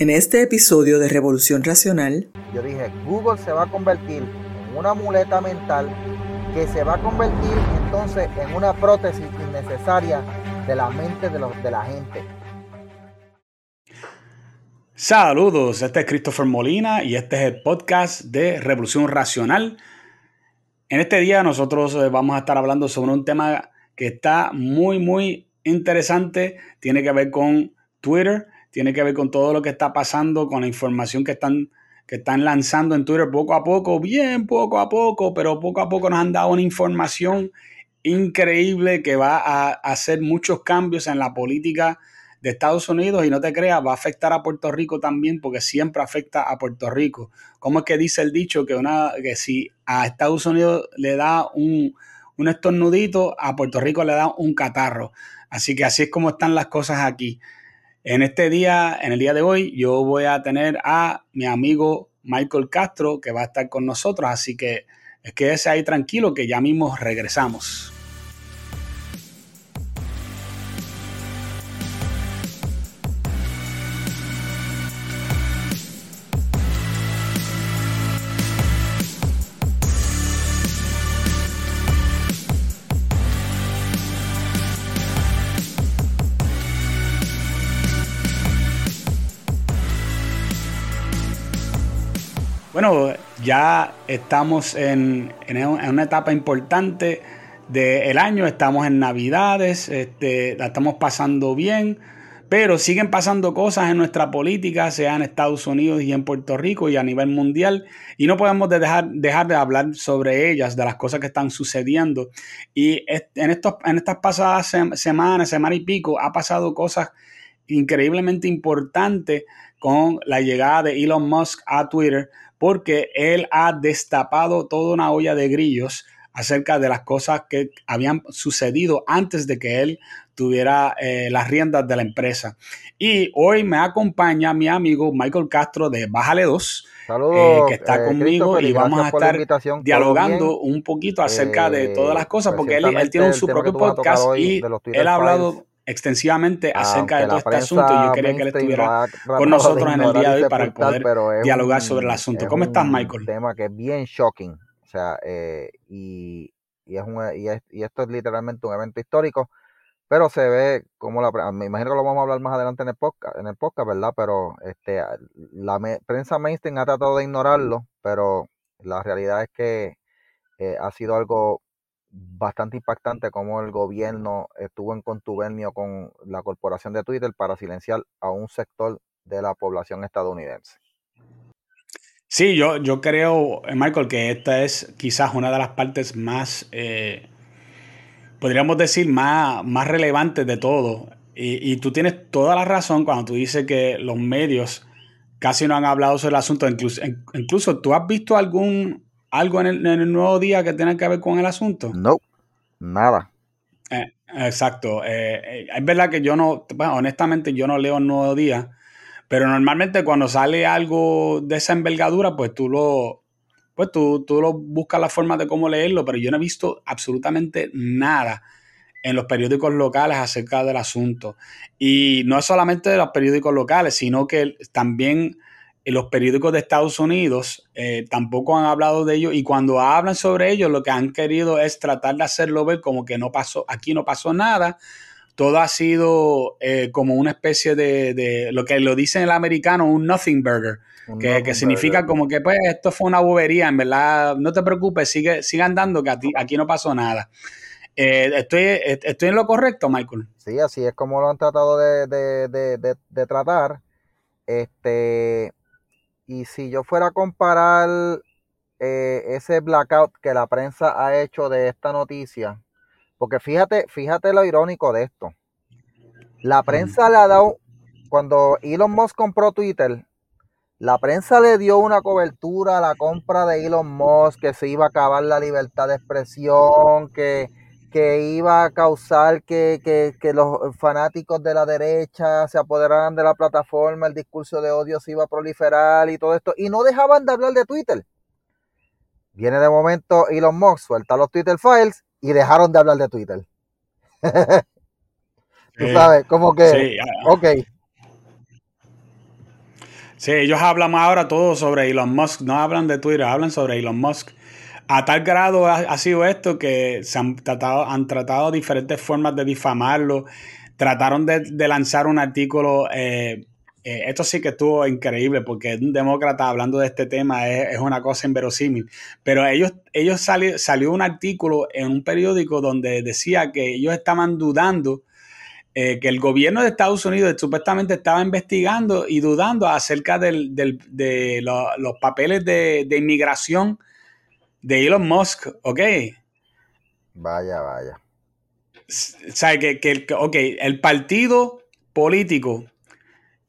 En este episodio de Revolución Racional, yo dije, Google se va a convertir en una muleta mental que se va a convertir entonces en una prótesis innecesaria de la mente de, los, de la gente. Saludos, este es Christopher Molina y este es el podcast de Revolución Racional. En este día nosotros eh, vamos a estar hablando sobre un tema que está muy, muy interesante. Tiene que ver con Twitter tiene que ver con todo lo que está pasando, con la información que están, que están lanzando en Twitter poco a poco, bien poco a poco, pero poco a poco nos han dado una información increíble que va a hacer muchos cambios en la política de Estados Unidos y no te creas, va a afectar a Puerto Rico también porque siempre afecta a Puerto Rico. ¿Cómo es que dice el dicho que, una, que si a Estados Unidos le da un, un estornudito, a Puerto Rico le da un catarro? Así que así es como están las cosas aquí. En este día, en el día de hoy, yo voy a tener a mi amigo Michael Castro que va a estar con nosotros, así que es quédese ahí tranquilo que ya mismo regresamos. Ya estamos en, una etapa importante del año, estamos en Navidades, este, la estamos pasando bien, pero siguen pasando cosas en nuestra política, sea en Estados Unidos y en Puerto Rico y a nivel mundial, y no podemos dejar, de hablar sobre ellas, de las cosas que están sucediendo. Y en, en estas pasadas semanas, semana y pico, ha pasado cosas increíblemente importantes con la llegada de Elon Musk a Twitter porque él ha destapado toda una olla de grillos acerca de las cosas que habían sucedido antes de que él tuviera eh, las riendas de la empresa. Y hoy me acompaña mi amigo Michael Castro de Bájale 2, eh, que está eh, conmigo y vamos a estar dialogando un poquito acerca de todas las cosas, porque él, él, tiene su propio podcast y él ha hablado extensivamente acerca de todo este asunto. y Yo quería que él estuviera con nosotros en el día de hoy para poder dialogar sobre el asunto. ¿Cómo estás, Michael? Un tema que es bien shocking. O sea, eh, y, y, es un, y, es, y, esto es literalmente un evento histórico, pero se ve como la me imagino que lo vamos a hablar más adelante en el podcast, en el podcast ¿verdad? Pero este la prensa mainstream ha tratado de ignorarlo, pero la realidad es que eh, ha sido algo bastante impactante cómo el gobierno estuvo en contubernio con la corporación de Twitter para silenciar a un sector de la población estadounidense. Sí, yo, yo creo, eh, Michael, que esta es quizás una de las partes más, eh, podríamos decir, más, más relevantes de todo. Y, tú tienes toda la razón cuando tú dices que los medios casi no han hablado sobre el asunto. Incluso, incluso tú has visto algún algo en el, nuevo día que tenga que ver con el asunto? No, nada. Eh, exacto. Eh, eh, es verdad que yo no, bueno, honestamente yo no leo el nuevo día, pero normalmente cuando sale algo de esa envergadura, pues tú lo, pues tú, tú lo buscas la forma de cómo leerlo, pero yo no he visto absolutamente nada en los periódicos locales acerca del asunto. Y no es solamente de los periódicos locales, sino que también los periódicos de Estados Unidos eh, tampoco han hablado de ello y cuando hablan sobre ello lo que han querido es tratar de hacerlo ver como que no pasó, aquí no pasó nada, todo ha sido eh, como una especie de, lo que lo dice el americano, un nothing burger, que, significa como que pues esto fue una bobería, en verdad, no te preocupes, sigue, sigan dando que aquí no pasó nada. Eh, estoy, ¿Estoy en lo correcto, Michael? Sí, así es como lo han tratado de, de tratar. Este, y si yo fuera a comparar eh, ese blackout que la prensa ha hecho de esta noticia, porque fíjate, fíjate lo irónico de esto. La prensa le ha dado, cuando Elon Musk compró Twitter, la prensa le dio una cobertura a la compra de Elon Musk, que se iba a acabar la libertad de expresión, que que iba a causar que, los fanáticos de la derecha se apoderaran de la plataforma, el discurso de odio se iba a proliferar y todo esto, y no dejaban de hablar de Twitter. Viene de momento Elon Musk, suelta los Twitter files y dejaron de hablar de Twitter. Tú sabes, como que, ok. Sí, ellos hablan ahora todo sobre Elon Musk, no hablan de Twitter, hablan sobre Elon Musk. A tal grado ha, sido esto que se han tratado, han tratado diferentes formas de difamarlo. Trataron de, lanzar un artículo. Eh, eh, esto sí que estuvo increíble porque un demócrata hablando de este tema es, una cosa inverosímil. Pero ellos, ellos salió un artículo en un periódico donde decía que ellos estaban dudando eh, que el gobierno de Estados Unidos supuestamente estaba investigando y dudando acerca de los papeles de, de inmigración de Elon Musk, ¿ok? Vaya, vaya. O que, que, ok, el partido político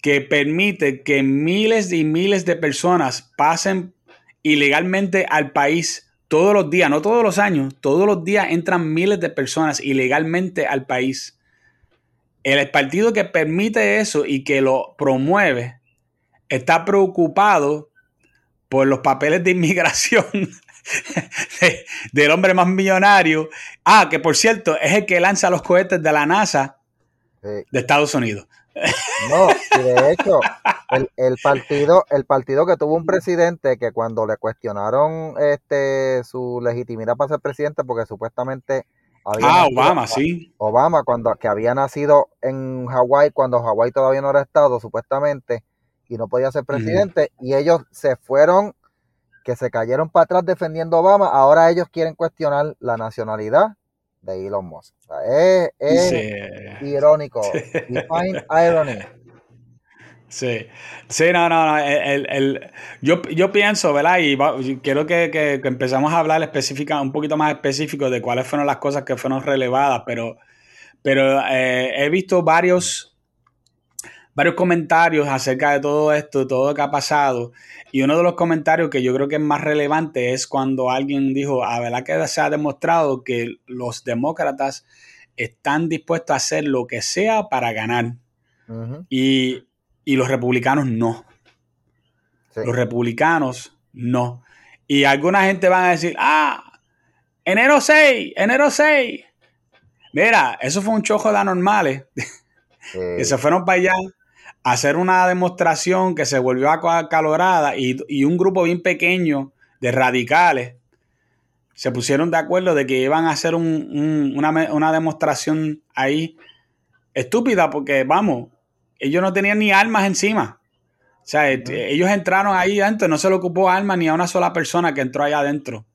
que permite que miles y miles de personas pasen ilegalmente al país todos los días, no todos los años, todos los días entran miles de personas ilegalmente al país. El partido que permite eso y que lo promueve está preocupado por los papeles de inmigración del hombre más millonario. Ah, que por cierto, es el que lanza los cohetes de la NASA de Estados Unidos. No, y de hecho, el, partido, el partido que tuvo un presidente que cuando le cuestionaron este su legitimidad para ser presidente, porque supuestamente había ah, Obama, sí. Obama, cuando que había nacido en Hawái, cuando Hawái todavía no era estado, supuestamente, y no podía ser presidente, y ellos se fueron que se cayeron para atrás defendiendo a Obama, ahora ellos quieren cuestionar la nacionalidad de Elon Musk. es, irónico. Define irony. Sí, sí, no, no, no. El, yo, yo, pienso, ¿verdad? Y quiero que, que, empezamos a hablar específica, un poquito más específico de cuáles fueron las cosas que fueron relevadas, pero, pero eh, he visto varios, varios comentarios acerca de todo esto, todo lo que ha pasado. Y uno de los comentarios que yo creo que es más relevante es cuando alguien dijo, a verdad que se ha demostrado que los demócratas están dispuestos a hacer lo que sea para ganar. y, los republicanos no. Los republicanos no. Y alguna gente va a decir, ah, enero 6, enero 6. Mira, eso fue un chojo de anormales. que se fueron para allá hacer una demostración que se volvió acalorada y, y un grupo bien pequeño de radicales se pusieron de acuerdo de que iban a hacer una, demostración ahí estúpida porque, vamos, ellos no tenían ni armas encima. O sea, ellos entraron ahí adentro, no se le ocupó armas ni a una sola persona que entró allá adentro.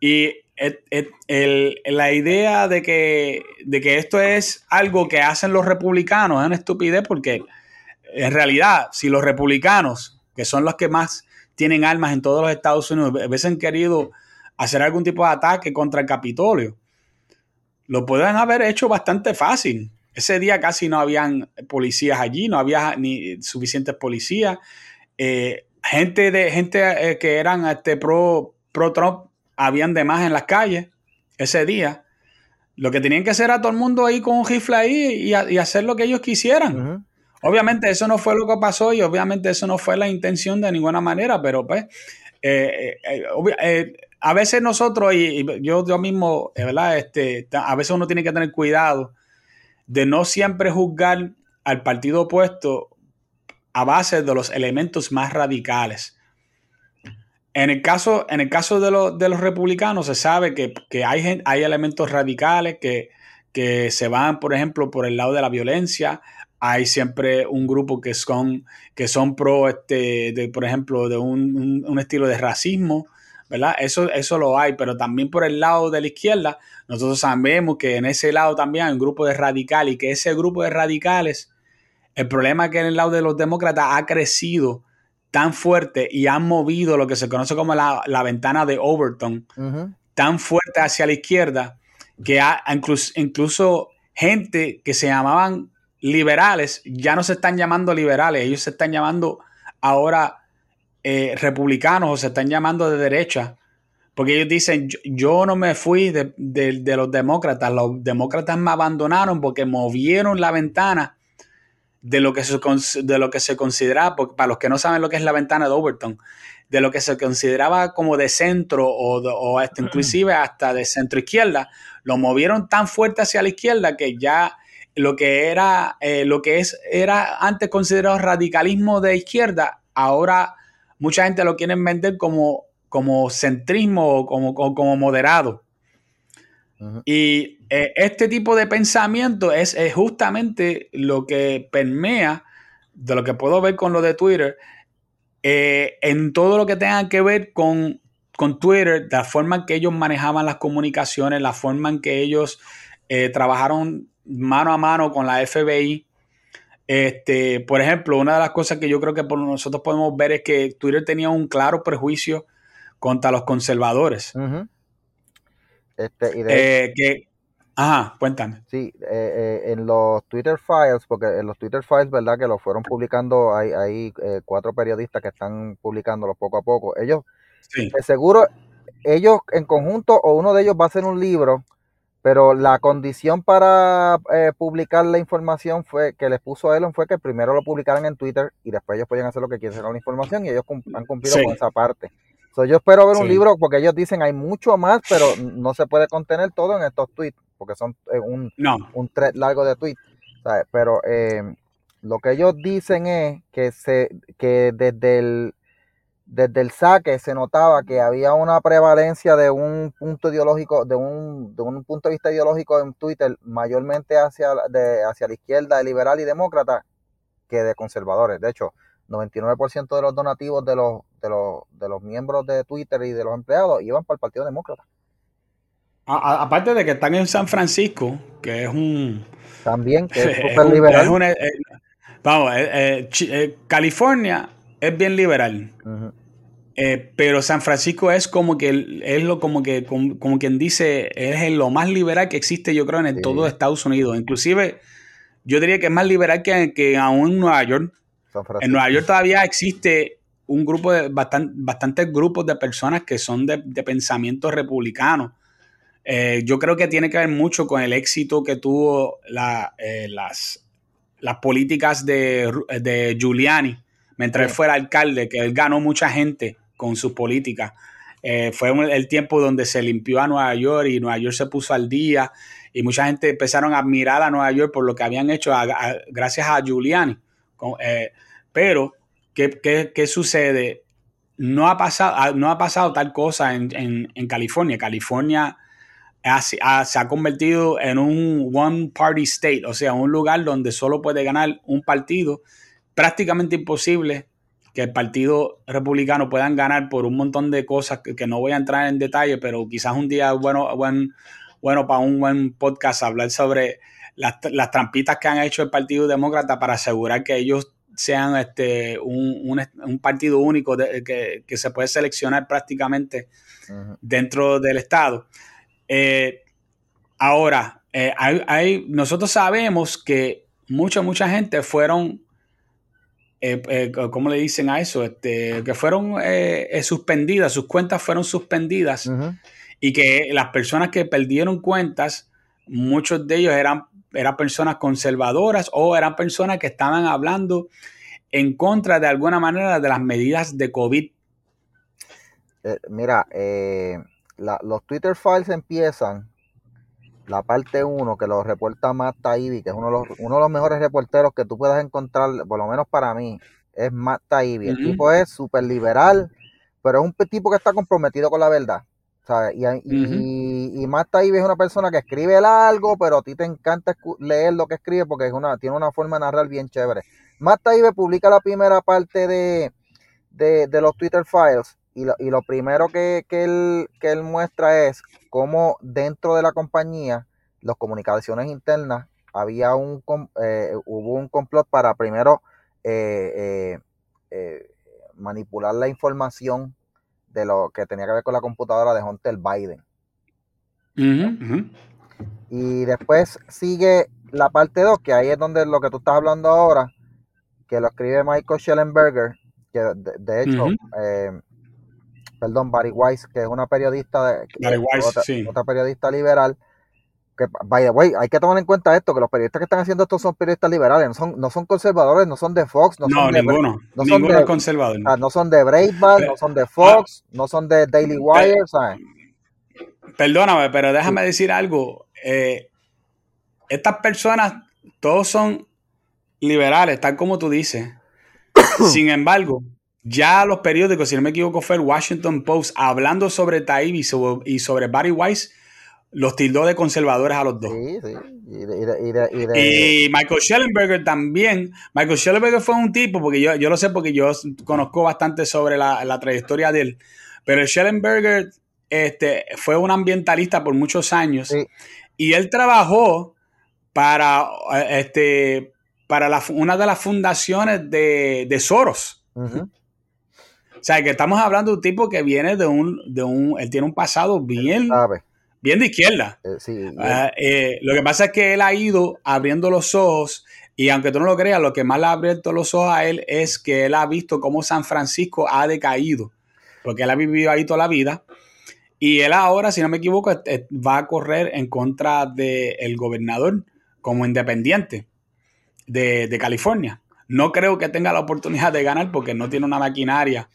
Y la idea de que, de que esto es algo que hacen los republicanos es una estupidez porque en realidad, si los republicanos, que son los que más tienen armas en todos los Estados Unidos, hubiesen querido hacer algún tipo de ataque contra el Capitolio, lo pueden haber hecho bastante fácil. Ese día casi no habían policías allí, no había ni suficientes policías. Eh, gente de gente eh, que eran este, pro, pro Trump habían de más en las calles ese día. Lo que tenían que hacer a todo el mundo ahí con un rifle ahí y, hacer lo que ellos quisieran. Obviamente eso no fue lo que pasó y obviamente eso no fue la intención de ninguna manera, pero pues eh, eh, eh, a veces nosotros, y, yo, yo mismo, ¿verdad? Este, a veces uno tiene que tener cuidado de no siempre juzgar al partido opuesto a base de los elementos más radicales. En el caso, en el caso de, los republicanos se sabe que, hay, hay elementos radicales que, que se van, por ejemplo, por el lado de la violencia. Hay siempre un grupo que son, que son pro, este, de, por ejemplo, de un, estilo de racismo, ¿verdad? Eso, eso lo hay, pero también por el lado de la izquierda, nosotros sabemos que en ese lado también hay un grupo de radicales y que ese grupo de radicales, el problema es que en el lado de los demócratas ha crecido tan fuerte y han movido lo que se conoce como la, ventana de Overton tan fuerte hacia la izquierda que ha, incluso, incluso gente que se llamaban liberales ya no se están llamando liberales, ellos se están llamando ahora eh, republicanos o se están llamando de derecha. Porque ellos dicen, yo, no me fui de, de, los demócratas, los demócratas me abandonaron porque movieron la ventana de lo que se, de lo que se consideraba, para los que no saben lo que es la ventana de Overton, de lo que se consideraba como de centro o, hasta inclusive hasta de centro izquierda, lo movieron tan fuerte hacia la izquierda que ya lo que era, eh, lo que es, era antes considerado radicalismo de izquierda, ahora mucha gente lo quiere vender como, como centrismo o como, como moderado. Y eh, este tipo de pensamiento es, justamente lo que permea, de lo que puedo ver con lo de Twitter, eh, en todo lo que tenga que ver con, con, Twitter, la forma en que ellos manejaban las comunicaciones, la forma en que ellos eh, trabajaron mano a mano con la FBI. Este, por ejemplo, una de las cosas que yo creo que por nosotros podemos ver es que Twitter tenía un claro prejuicio contra los conservadores. Este, y de, que, ajá, cuéntame. Sí, eh, eh, en los Twitter Files, porque en los Twitter Files, ¿verdad? Que lo fueron publicando, hay, hay eh, cuatro periodistas que están publicándolos poco a poco. Ellos, sí. seguro, ellos en conjunto o uno de ellos va a hacer un libro, pero la condición para publicar la información fue que les puso a Elon fue que primero lo publicaran en Twitter y después ellos podían hacer lo que quieren con la información y ellos han cumplido con esa parte. Yo espero ver un libro porque ellos dicen hay mucho más, pero no se puede contener todo en estos tweets, porque son eh, un, un thread largo de tweets. Pero eh, lo que ellos dicen es que, se, que desde el, desde el saque se notaba que había una prevalencia de un punto ideológico, de un, de un punto de vista ideológico en Twitter, mayormente hacia, de, hacia la izquierda, liberal y demócrata, que de conservadores. De hecho, 99% de los donativos de los, de, los, de los miembros de Twitter y de los empleados iban para el Partido Demócrata. aparte de que están en San Francisco, que es un... También, que es súper liberal. Eh, vamos, eh, eh, California es bien liberal. Pero San Francisco es como que es lo como que como, quien dice es lo más liberal que existe yo creo en todo Estados Unidos. Inclusive yo diría que es más liberal que, que aún en Nueva York. En Nueva York todavía existe un grupo de bastantes grupos de personas que son de, pensamiento republicano. Eh, yo creo que tiene que ver mucho con el éxito que tuvo eh, las, las políticas de, Giuliani mientras él fue el alcalde, que él ganó mucha gente con sus políticas. Eh, fue el tiempo donde se limpió a Nueva York y Nueva York se puso al día y mucha gente empezaron a admirar a Nueva York por lo que habían hecho gracias a Giuliani. Eh, pero, ¿qué, sucede? No ha, pasado, no ha pasado tal cosa en, California. California se ha convertido en un one party state, o sea, un lugar donde solo puede ganar un partido. Prácticamente imposible que el Partido Republicano puedan ganar por un montón de cosas que, no voy a entrar en detalle, pero quizás un día bueno, bueno, bueno para un buen podcast hablar sobre las, las, trampitas que han hecho el Partido Demócrata para asegurar que ellos sean este, un, partido único que, se puede seleccionar prácticamente dentro del Estado. Eh, ahora, eh, hay, nosotros sabemos que mucha, mucha gente fueron, eh, ¿cómo le dicen a eso? Este, que fueron suspendidas, sus cuentas fueron suspendidas y que las personas que perdieron cuentas, muchos de ellos eran eran personas conservadoras o eran personas que estaban hablando en contra de alguna manera de las medidas de COVID. Eh, mira, eh, los Twitter Files empiezan, la parte 1 que lo reporta Matt Taibbi, que es uno de, los, uno de los mejores reporteros que tú puedas encontrar, por lo menos para mí, es Matt Taibbi. El tipo es súper liberal, pero es un tipo que está comprometido con la verdad. Y, y, Matt Taibbi es una persona que escribe algo, pero a ti te encanta leer lo que escribe porque es una, tiene una forma de narrar bien chévere. Matt Taibbi publica la primera parte de, los Twitter Files y lo, y lo primero que, él, que él muestra es cómo dentro de la compañía, las comunicaciones internas, había un, eh, hubo un complot para primero eh, eh, manipular la información de lo que tenía que ver con la computadora de Hunter Biden. Y después sigue la parte 2, que ahí es donde lo que tú estás hablando ahora, que lo escribe Michael Schellenberger, que de, hecho, eh, perdón, Barry Weiss, que es una periodista, de, otra, periodista liberal, que, by the way, hay que tomar en cuenta esto, que los periodistas que están haciendo esto son periodistas liberales, no son, no son conservadores, no son de Fox, no, son de, ninguno, no son de, conservador. no son de Breitbart, no son de Fox, no son de Daily Wire, ¿sabes? Perdóname, pero déjame decir algo. Eh, estas personas todos son liberales, tal como tú dices. Sin embargo, ya los periódicos, si no me equivoco, fue el Washington Post, hablando sobre Taib y sobre, y sobre Barry Weiss, los tildó de conservadores a los dos. Sí, sí. Y, Michael Schellenberger también. Michael Schellenberger fue un tipo, porque yo, yo lo sé porque yo conozco bastante sobre la, la trayectoria de él. Pero Schellenberger este, fue un ambientalista por muchos años. Sí. Y él trabajó para, eh, este, para la- una de las fundaciones de, de Soros. Ujú. O sea, que estamos hablando de un tipo que viene de un, de un, él tiene un pasado bien, bien de izquierda. Eh, sí, Ah, eh, lo que pasa es que él ha ido abriendo los ojos y aunque tú no lo creas, lo que más le ha abierto los ojos a él es que él ha visto cómo San Francisco ha decaído, porque él ha vivido ahí toda la vida y él ahora, si no me equivoco, va a correr en contra del gobernador como independiente de, de California. No creo que tenga la oportunidad de ganar porque no tiene una maquinaria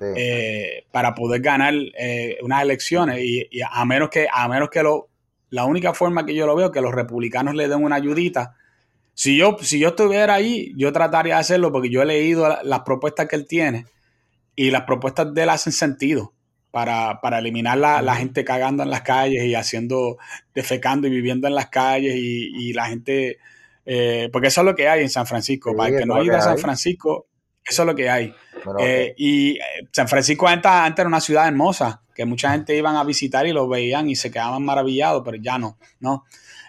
sí. eh, para poder ganar eh, unas elecciones y, y a menos que a menos que lo la única forma que yo lo veo es que los republicanos le den una ayudita si yo si yo estuviera ahí yo trataría de hacerlo porque yo he leído la- las propuestas que él tiene y las propuestas de él hacen sentido para, para eliminar la, la gente cagando en las calles y haciendo defecando y viviendo en las calles y, y la gente eh, porque eso es lo que hay en San Francisco Sí, para el que no ha ido a San. Francisco eso es lo que hay Pero, eh, y eh, San Francisco antes, antes era una ciudad hermosa, que mucha gente iban a visitar y lo veían y se quedaban maravillados, pero ya no, ¿no?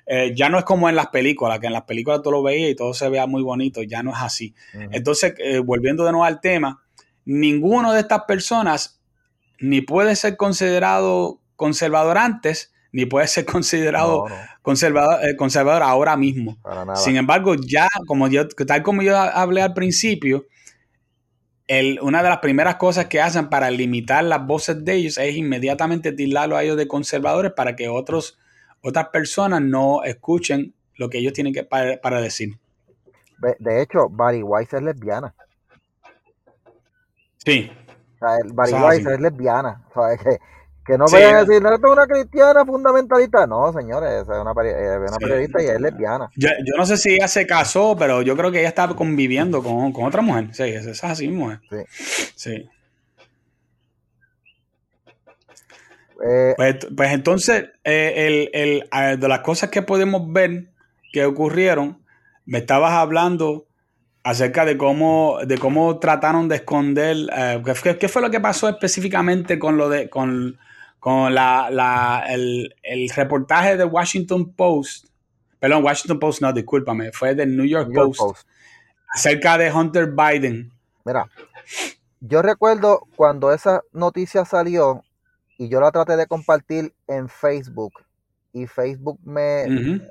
Eh, ya no es como en las películas, que en las películas tú lo veías y todo se vea muy bonito, ya no es así. Entonces, eh, volviendo de nuevo al tema, ninguno de estas personas ni puede ser considerado conservador antes, ni puede ser considerado No, no, conservador, eh, conservador ahora mismo. Sin embargo, ya, como yo, tal como yo hablé al principio, el- una de las primeras cosas que hacen para limitar las voces de ellos es inmediatamente tildarlo a ellos de conservadores para que otros, otras personas no escuchen lo que ellos tienen que para, para decir. De hecho, Barry Weiss es lesbiana. Sí, O sea, el Barry Weiss es lesbiana. O sea, que, que no Sí, vayan a decir, no, es una cristiana fundamentalista. No, señores, esa es una, eh, Sí. periodista y es lesbiana. yo, yo no sé si ella se casó, pero yo creo que ella está conviviendo con, con otra mujer. Sí, es es así, mujer. Sí. Sí. Eh, Pues, pues entonces, eh, el, el, de las cosas que podemos ver que ocurrieron, me estabas hablando acerca de cómo, de cómo trataron de esconder, eh, ¿qué, fue- qué fue lo que pasó específicamente con lo de, con, con la, la- el, el reportaje de Washington Post, perdón, Washington Post, no, discúlpame, fue del New York, New York Post, Post. acerca de Hunter Biden. Mira, yo recuerdo cuando esa noticia salió y yo la traté de compartir en Facebook y Facebook me,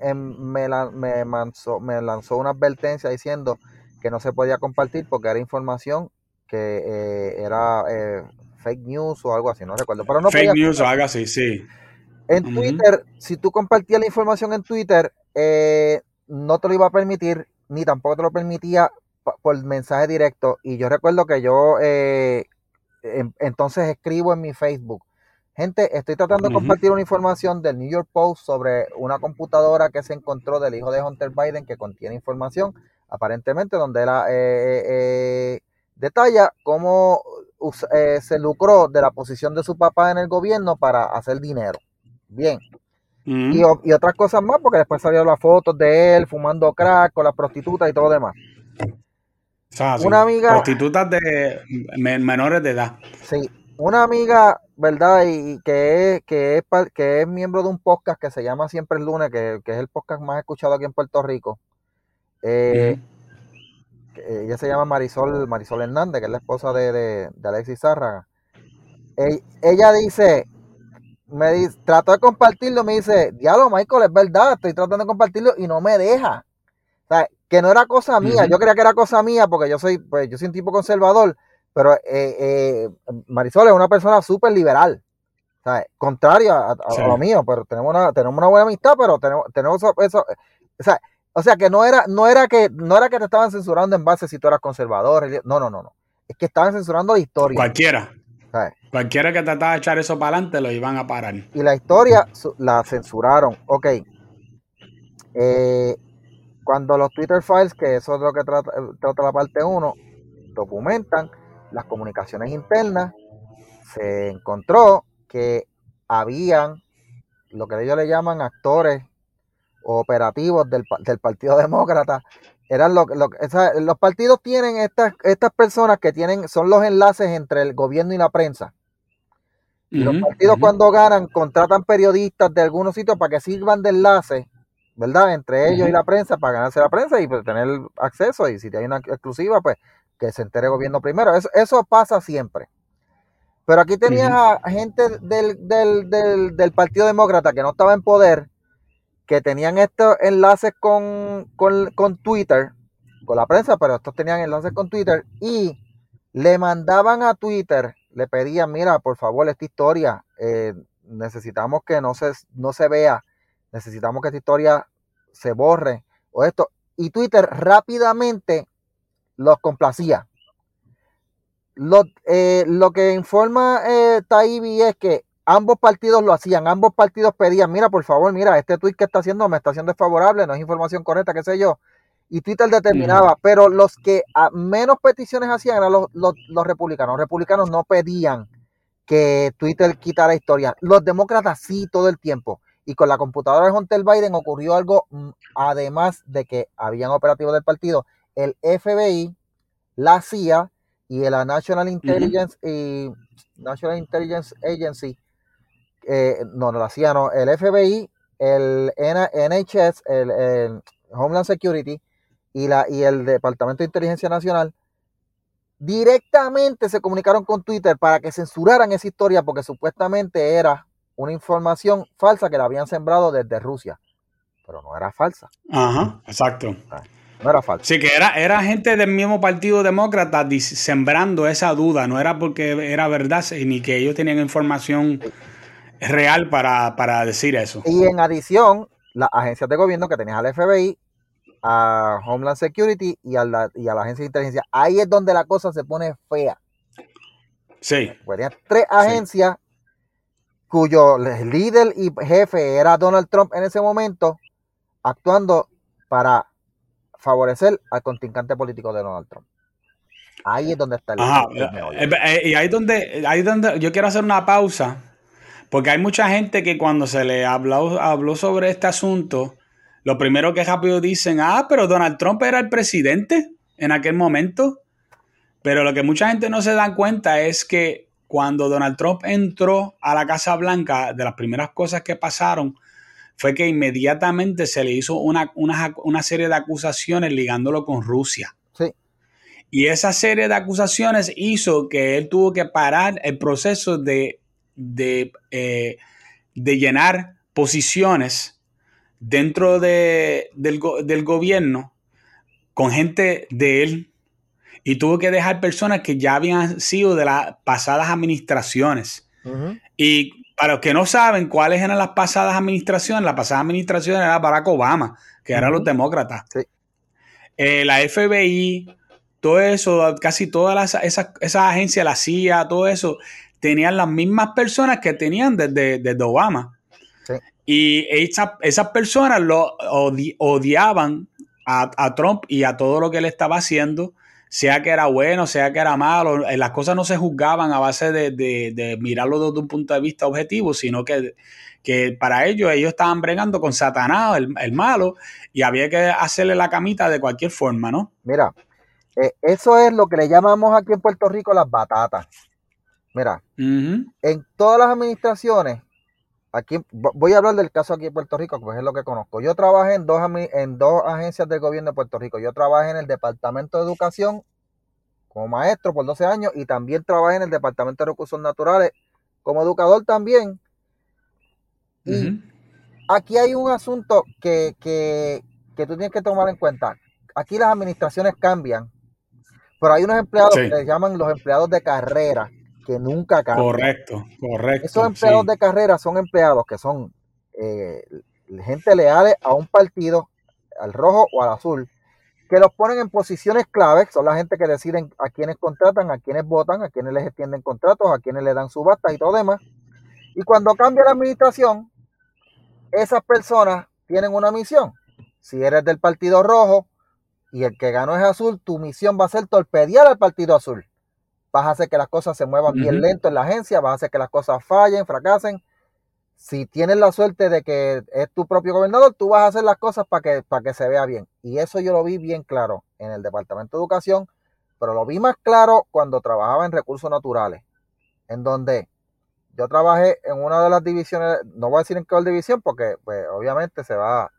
em- me, la- me lanzó, me lanzó una advertencia diciendo que no se podía compartir porque era información que eh, era eh, fake news o algo así, no recuerdo. Pero no Fake news o algo así, sí. en. Twitter, si tú compartías la información en Twitter, eh, no te lo iba a permitir, ni tampoco te lo permitía por mensaje directo. Y yo recuerdo que yo eh, entonces escribo en mi Facebook. Gente, estoy tratando de compartir una información del New York Post sobre una computadora que se encontró del hijo de Hunter Biden que contiene información, aparentemente, donde era eh, eh, detalla cómo eh, se lucró de la posición de su papá en el gobierno para hacer dinero. Bien. Ujú. Y, y otras cosas más, porque después salieron las fotos de él fumando crack con las prostitutas y todo lo demás. O sea, sí, Una amiga- Prostitutas de men- menores de edad. Sí, una amiga, ¿verdad? Y, y que, es, que, es, que es miembro de un podcast que se llama Siempre el Lunes, que, que es el podcast más escuchado aquí en Puerto Rico. Eh, ella se llama Marisol, Marisol Hernández, que es la esposa de, de, de Alexis Zárraga. E- ella dice, me dice, trató de compartirlo, me dice, diablo Michael, es verdad, estoy tratando de compartirlo y no me deja. O sea, que no era cosa mía, yo creía que era cosa mía porque yo soy, pues yo soy un tipo conservador, pero eh, eh, Marisol es una persona súper liberal. O sea, a, a- a Sí. lo mío, pero tenemos una, tenemos una buena amistad, pero tenemos, tenemos eso, eso- o sea, o sea que no era, no era que, no era que te estaban censurando en base si tú eras conservador, no, no, no, no. Es que estaban censurando la historia. Cualquiera. ¿sabes? Cualquiera que trataba de echar eso para adelante lo iban a parar. Y la historia la censuraron. Ok. Eh, cuando los Twitter files, que eso es lo que trata, trata la parte 1, documentan las comunicaciones internas, se encontró que habían lo que ellos le llaman actores operativos del, Partido Demócrata. Eran lo, los partidos tienen estas, estas personas que tienen, son los enlaces entre el gobierno y la prensa. Y los partidos cuando ganan contratan periodistas de algunos sitios para que sirvan de enlace, ¿verdad? Entre ellos y la prensa para ganarse la prensa y pues, tener acceso. Y si hay una exclusiva, pues que se entere el gobierno primero. Eso, eso pasa siempre. Pero aquí tenías a gente del, Partido Demócrata que no estaba en poder, que tenían estos enlaces con, Twitter, con la prensa, pero estos tenían enlaces con Twitter y le mandaban a Twitter, le pedían, mira, por favor, esta historia, eh, necesitamos que no se, no se vea, necesitamos que esta historia se borre o esto. Y Twitter rápidamente los complacía. Lo, eh, lo que informa eh, Taibi es que ambos partidos lo hacían, ambos partidos pedían, mira, por favor, mira, este tweet que está haciendo me está haciendo desfavorable, no es información correcta, qué sé yo. Y Twitter determinaba, pero los que a menos peticiones hacían eran los, los, republicanos. Los republicanos no pedían que Twitter quitara historia. Los demócratas sí todo el tiempo. Y con la computadora de Hunter Biden ocurrió algo, mm, además de que habían operativos del partido, el FBI, la CIA y la National Intelligence y National Intelligence Agency, eh, no, no la CIA, no, el FBI, el NHS, el, Homeland Security y, la, y el Departamento de Inteligencia Nacional directamente se comunicaron con Twitter para que censuraran esa historia porque supuestamente era una información falsa que la habían sembrado desde Rusia, pero no era falsa. Ajá, exacto. Ah. No era falso. Sí, que era, era gente del mismo Partido Demócrata sembrando esa duda. No era porque era verdad ni que ellos tenían información real para, decir eso. Y en adición, las agencias de gobierno que tenías al FBI, a Homeland Security y a, la, y a la agencia de inteligencia. Ahí es donde la cosa se pone fea. Sí. Pues tres agencias cuyo líder y jefe era Donald Trump en ese momento, actuando para favorecer al contingente político de Donald Trump. Ahí es donde está el, eh, eh, Y ahí es donde, ahí donde yo quiero hacer una pausa, porque hay mucha gente que cuando se le habló, habló sobre este asunto, lo primero que rápido dicen, ah, pero Donald Trump era el presidente en aquel momento. Pero lo que mucha gente no se da cuenta es que cuando Donald Trump entró a la Casa Blanca, de las primeras cosas que pasaron fue que inmediatamente se le hizo una, serie de acusaciones ligándolo con Rusia. Sí. Y esa serie de acusaciones hizo que él tuvo que parar el proceso de, de, eh, llenar posiciones dentro de, del, gobierno con gente de él y tuvo que dejar personas que ya habían sido de las pasadas administraciones. Y para los que no saben cuáles eran las pasadas administraciones, la pasada administración era Barack Obama, que eran los demócratas. Eh, la FBI, todo eso, casi todas esas, agencias, la CIA, todo eso, tenían las mismas personas que tenían desde, Obama. Y esas personas lo odiaban a, a, Trump y a todo lo que él estaba haciendo sea que era bueno, sea que era malo, eh, las cosas no se juzgaban a base de, mirarlo desde un punto de vista objetivo, sino que, que para ellos ellos estaban bregando con Satanás, el, malo, y había que hacerle la camita de cualquier forma, ¿no? Mira, eh, eso es lo que le llamamos aquí en Puerto Rico las batatas. Mira, en todas las administraciones, aquí voy a hablar del caso aquí en Puerto Rico, pues es lo que conozco. Yo trabajé en dos, en dos agencias del gobierno de Puerto Rico. Yo trabajé en el Departamento de Educación como maestro por 12 años y también trabajé en el Departamento de Recursos Naturales como educador también. Y aquí hay un asunto que, que, que, tú tienes que tomar en cuenta. Aquí las administraciones cambian, pero hay unos empleados que les llaman los empleados de carrera que nunca cambian. Correcto, correcto. Esos empleados de carrera son empleados que son eh, gente leales a un partido, al rojo o al azul, que los ponen en posiciones claves, son la gente que deciden a quienes contratan, a quienes votan, a quienes les extienden contratos, a quienes le dan subastas y todo demás. Y cuando cambia la administración, esas personas tienen una misión, Si eres del Partido Rojo y el que ganó es azul, tu misión va a ser torpedear al Partido Azul. Vas a hacer que las cosas se muevan bien lento en la agencia, vas a hacer que las cosas fallen, fracasen. Si tienes la suerte de que es tu propio gobernador, tú vas a hacer las cosas para que, para que se vea bien. Y eso yo lo vi bien claro en el Departamento de Educación, pero lo vi más claro cuando trabajaba en recursos naturales, en donde yo trabajé en una de las divisiones, no voy a decir en qué división porque pues, obviamente se va,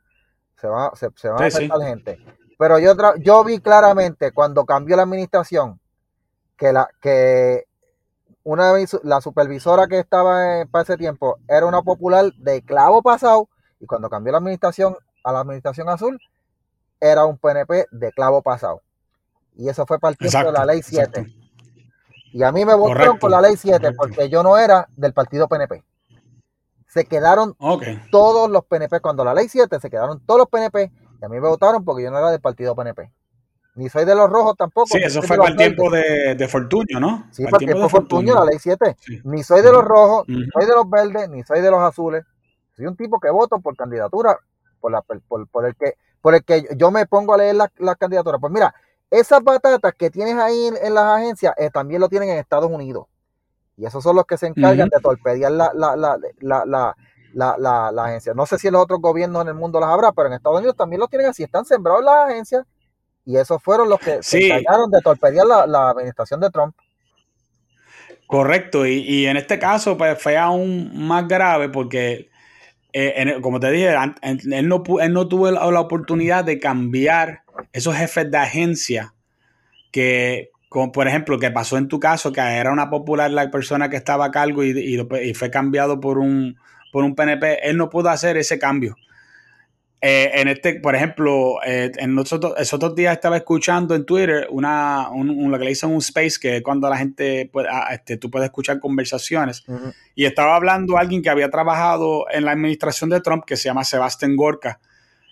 se va, se, va a afectar gente. Pero yo, yo vi claramente cuando cambió la administración que la que una la supervisora que estaba para ese tiempo era una popular de clavo pasado y cuando cambió la administración a la administración azul era un PNP de clavo pasado. Y eso fue tiempo de la ley 7. Y a mí me votaron por la ley 7 porque yo no era del partido PNP. Se quedaron todos los PNP. Cuando la ley 7 se quedaron todos los PNP y a mí me votaron porque yo no era del partido PNP. Ni soy de los rojos tampoco. Sí, eso fue para el tiempo de, de, Fortunio, ¿no? Sí, para el tiempo de Fortunio, la ley 7. Ni soy de los rojos, ni soy de los verdes, ni soy de los azules. Soy un tipo que voto por candidatura, por, la, por, por el, que, por el que yo me pongo a leer las la candidaturas. Pues mira, esas batatas que tienes ahí en, las agencias eh, también lo tienen en Estados Unidos. Y esos son los que se encargan de torpedear la, la, agencia. No sé si en los otros gobiernos en el mundo las habrá, pero en Estados Unidos también los tienen así. Están sembrados en las agencias y esos fueron los que se encargaron de torpedear la, administración de Trump. Correcto, y, en este caso pues, fue aún más grave porque, eh, como te dije, él no, él no tuvo la oportunidad de cambiar esos jefes de agencia que, como por ejemplo, que pasó en tu caso, que era una popular la persona que estaba a cargo y, fue cambiado por un, por un PNP, él no pudo hacer ese cambio. Eh, en este, por ejemplo, eh, en nosotros, esos otros días estaba escuchando en Twitter una, un, lo que le dicen un space, que cuando la gente, puede, ah, este, tú puedes escuchar conversaciones. Y estaba hablando alguien que había trabajado en la administración de Trump, que se llama Sebastián Gorka.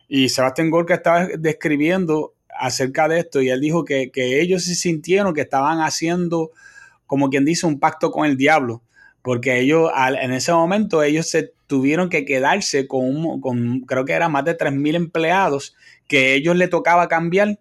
Y Sebastián Gorka estaba describiendo acerca de esto y él dijo que, ellos se sintieron que estaban haciendo, como quien dice, un pacto con el diablo, porque ellos en ese momento ellos se tuvieron que quedarse con, con creo que eran más de 3.000 empleados que ellos le tocaba cambiar,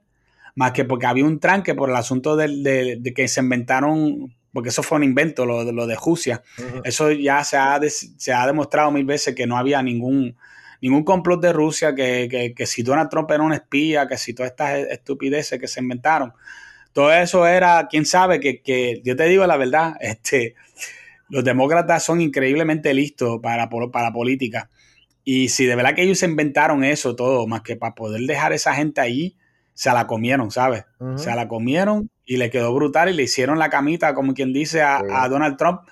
más que porque había un tranque por el asunto de, que se inventaron porque eso fue un invento, lo, lo de Rusia. Eso ya se ha, se ha demostrado mil veces que no había ningún, ningún complot de Rusia, que, si Donald Trump era un espía, que si todas estas estupideces que se inventaron, todo eso era, quién sabe, que, yo te digo la verdad, este, los demócratas son increíblemente listos para, para política. Y si de verdad que ellos inventaron eso todo, más que para poder dejar a esa gente ahí, se la comieron, ¿sabes? Se la comieron y le quedó brutal y le hicieron la camita, como quien dice, a, a Donald Trump,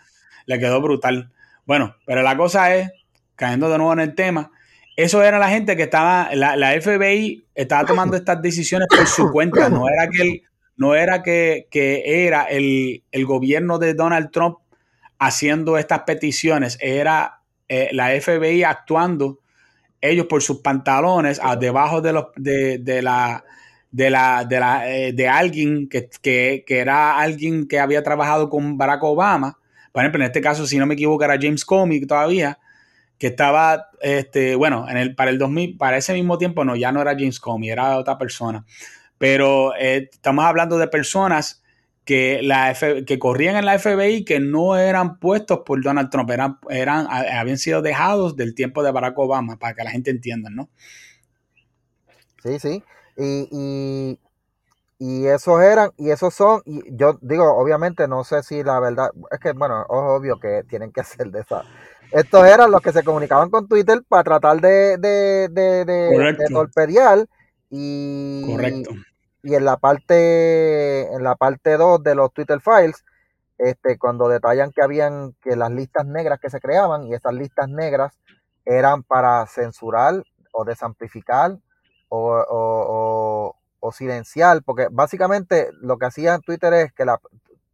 le quedó brutal. Bueno, pero la cosa es, cayendo de nuevo en el tema, eso era la gente que estaba, la, FBI estaba tomando estas decisiones por su cuenta, no era que, no era que, era el, gobierno de Donald Trump haciendo estas peticiones, era eh, la FBI actuando ellos por sus pantalones debajo de, los, de, la de la, de, la, eh, de alguien que, que, era alguien que había trabajado con Barack Obama. Por ejemplo, en este caso, si no me equivoco, era James Comey todavía que estaba, este, bueno, en el, para el 2000, para ese mismo tiempo, no, ya no era James Comey, era otra persona. Pero eh, estamos hablando de personas que, la que corrían en la FBI que no eran puestos por Donald Trump, eran, eran, habían sido dejados del tiempo de Barack Obama, para que la gente entienda, ¿no? Sí, sí. Y, y, y esos eran, y esos son, y yo digo, obviamente no sé si la verdad, es que bueno, es obvio que tienen que ser de esa estos eran los que se comunicaban con Twitter para tratar de, de, de, torpedear y, Correcto. Y en la parte en la parte 2 de los Twitter files este cuando detallan que habían que las listas negras que se creaban y esas listas negras eran para censurar o desamplificar o, o, silenciar porque básicamente lo que hacía en Twitter es que la,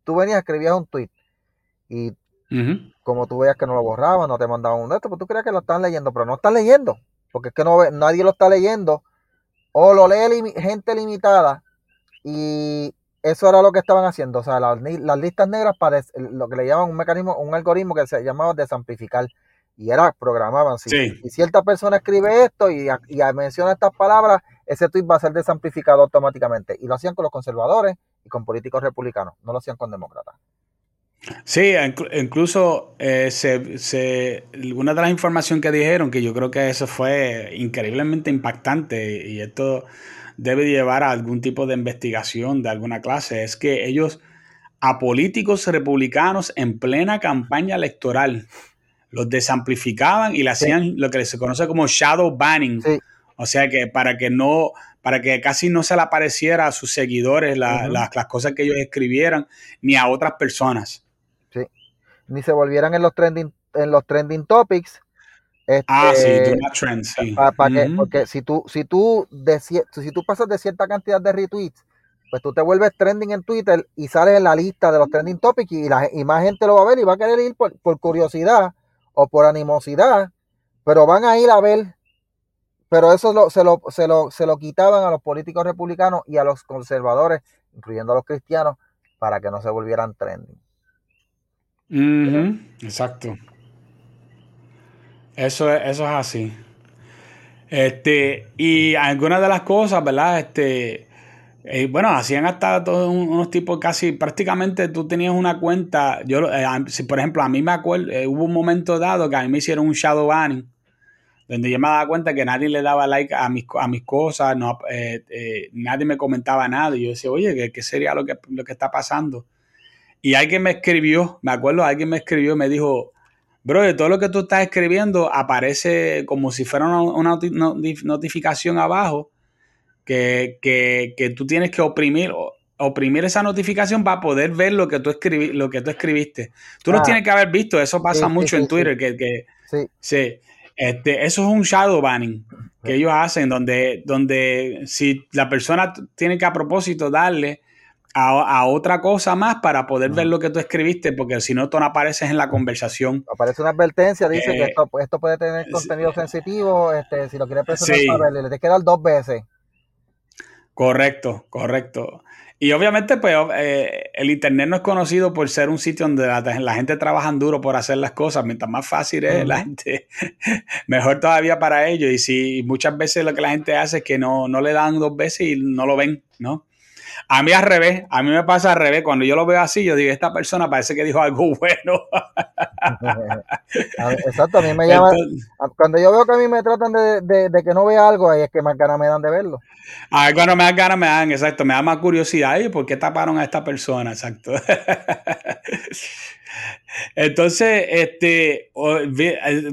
tú venías escribías un tweet y como tú veas que no lo borraban, no te mandaban un dato, pues tú creías que lo están leyendo, pero no están leyendo, porque es que no nadie lo está leyendo, o lo lee gente limitada, y eso era lo que estaban haciendo, o sea, las, listas negras para lo que le llaman un mecanismo, un algoritmo que se llamaba desamplificar. Y era, programaban, si, Sí. y cierta persona escribe esto y, y menciona estas palabras, ese tweet va a ser desamplificado automáticamente. Y lo hacían con los conservadores y con políticos republicanos, no lo hacían con demócratas. Sí, inclu- incluso eh, se, se- una de las informaciones que dijeron, que yo creo que eso fue increíblemente impactante y esto debe llevar a algún tipo de investigación de alguna clase, es que ellos a políticos republicanos en plena campaña electoral los desamplificaban y le Sí. hacían lo que se conoce como shadow banning. Sí. O sea que para que no, para que casi no se le apareciera a sus seguidores la- las, las cosas que ellos escribieran, ni a otras personas. Ni se volvieran en los trending, en los trending topics. Ah, sí, este, do not trend, sí. Pa- pa' que- porque si tú, si tú de si tú pasas de cierta cantidad de retweets, pues tú te vuelves trending en Twitter y sales en la lista de los trending topics y, la, y más gente lo va a ver y va a querer ir por, por curiosidad o por animosidad, pero van a ir a ver. Pero eso lo- se, lo, se, lo, se lo quitaban a los políticos republicanos y a los conservadores, incluyendo a los cristianos, para que no se volvieran trending. Exacto. Eso es, eso es así. Este, y algunas de las cosas, ¿verdad? Este, eh, bueno, hacían hasta todos un- unos tipos casi, prácticamente tú tenías una cuenta. Yo, eh, si, por ejemplo, a mí me acuerdo, eh, hubo un momento dado que a mí me hicieron un shadow banning, donde yo me daba cuenta que nadie le daba like a mis, a mis cosas, no, eh, nadie me comentaba nada. Y yo decía, oye, ¿qué, qué sería lo que, lo que está pasando? Y alguien me escribió, me acuerdo, alguien me escribió y me dijo, bro, de todo lo que tú estás escribiendo aparece como si fuera una, una noti- noti- notificación abajo que, que- que tú tienes que oprimir, oprimir esa notificación para poder ver lo que tú, escribi- lo que tú escribiste. Tú lo Ah. tienes que haber visto, eso pasa Sí, sí, mucho sí, en Twitter, que, que Sí, Sí, este, eso es un shadow banning que ellos hacen, donde, donde si la persona tiene que a propósito darle a, a otra cosa más para poder ver lo que tú escribiste, porque si no, tú no apareces en la conversación. aparece una advertencia, dice que Eh, esto, esto puede tener contenido sensitivo, este, si lo quieres presionar Sí. para verle, le tienes que dar dos veces. Correcto, correcto. Y obviamente, pues, eh, el Internet no es conocido por ser un sitio donde la, la gente trabaja duro por hacer las cosas. Mientras más fácil es, la gente, mejor todavía para ellos. Y si muchas veces lo que la gente hace es que no, no le dan dos veces y no lo ven, ¿no? A mí al revés, a mí me pasa al revés. Cuando yo lo veo así, yo digo, esta persona parece que dijo algo bueno. Exacto, a mí me llama, Entonces, cuando yo veo que a mí me tratan de, de- de que no vea algo, ahí es que más ganas me dan de verlo. a ver, cuando me dan ganas, me dan, exacto, me da más curiosidad. ¿Y por qué taparon a esta persona? Exacto. Entonces, este, eh,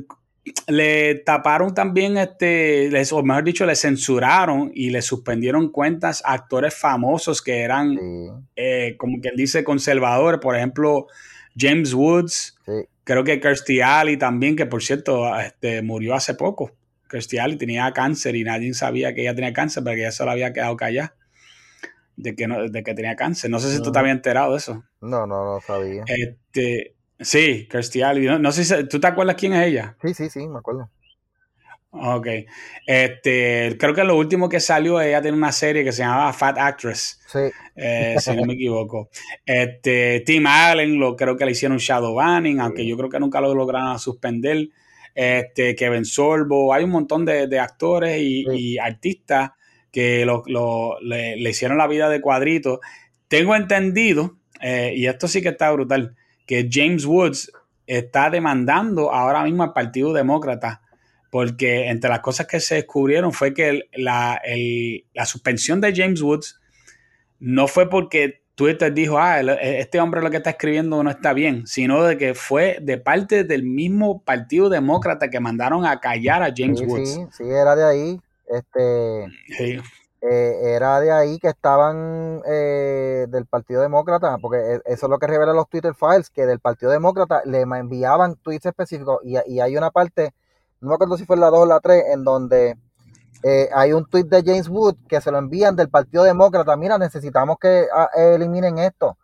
le taparon también, este, les, o mejor dicho, le censuraron y le suspendieron cuentas a actores famosos que eran, Sí, eh, como quien dice, conservadores. Por ejemplo, James Woods, sí. creo que Kirstie Alley también, que por cierto, este, murió hace poco. Kirstie Alley tenía cáncer y nadie sabía que ella tenía cáncer porque ella solo había quedado callada de que, no, de que tenía cáncer. No sé si tú Ujú. te habías enterado de eso. No, no, no sabía. Este, sí, Kirstie Alley. No, no sé si tú te acuerdas quién es ella. Sí, sí, sí, me acuerdo. Ok. Este, creo que lo último que salió, ella tiene una serie que se llamaba Fat Actress, Sí, eh, si no me equivoco. Este, Tim Allen, lo, creo que le hicieron shadow banning, aunque Sí. yo creo que nunca lo lograron suspender. Este, Kevin Sorbo, hay un montón de, de actores y, Sí. y artistas que lo, lo- le, le hicieron la vida de cuadrito. Tengo entendido, eh, y esto sí que está brutal, que James Woods está demandando ahora mismo al Partido Demócrata porque entre las cosas que se descubrieron fue que el- la, el- la suspensión de James Woods no fue porque Twitter dijo, ah, el- este hombre lo que está escribiendo no está bien, sino de que fue de parte del mismo Partido Demócrata que mandaron a callar a James sí, Woods. sí, sí, era de ahí. Este, Sí. Eh, era de ahí que estaban eh, del Partido Demócrata, porque e- eso es lo que revelan los Twitter files, que del Partido Demócrata le enviaban tweets específicos y, y hay una parte, no me acuerdo si fue la 2 o la 3, en donde eh, hay un tweet de James Wood que se lo envían del Partido Demócrata, mira, necesitamos que ah, eliminen esto.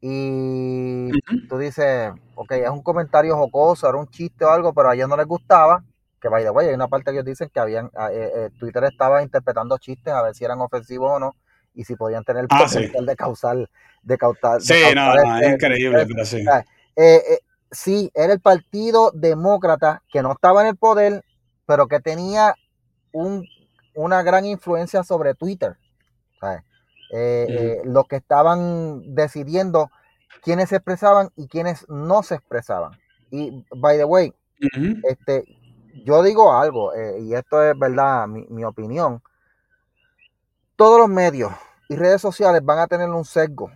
Y tú dices, ok, es un comentario jocoso, era un chiste o algo, pero a ellos no les gustaba. Que by the way, hay una parte que ellos dicen que habían, ah, eh, eh, Twitter estaba interpretando chistes a ver si eran ofensivos o no, y si podían tener el Ah, sí. potencial de causar, de causar, de Sí, no, causar no, este- es increíble, este- pero sí. eh, sí, era el Partido Demócrata que no estaba en el poder, pero que tenía un, una gran influencia sobre Twitter. Eh, los que estaban decidiendo quiénes se expresaban y quiénes no se expresaban. Y, by the way, este, yo digo algo, eh, y esto es verdad, mi, mi, opinión. Todos los medios y redes sociales van a tener un sesgo.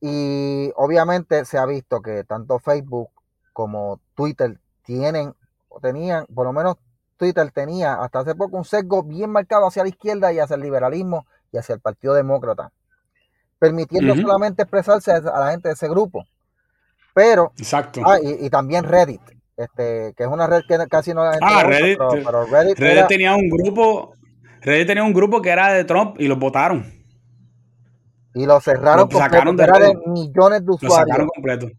y obviamente se ha visto que tanto Facebook como Twitter tienen, o tenían, por lo menos Twitter tenía hasta hace poco un sesgo bien marcado hacia la izquierda y hacia el liberalismo y hacia el Partido Demócrata, permitiendo solamente expresarse a la gente de ese grupo. Pero, Exacto. Ah, y, también Reddit, este, que es una red que casi no la gente ah, Reddit, pero, Reddit, tenía un grupo, Reddit tenía un grupo que era de Trump y lo votaron. Y lo cerraron lo sacaron de, de, millones de usuarios.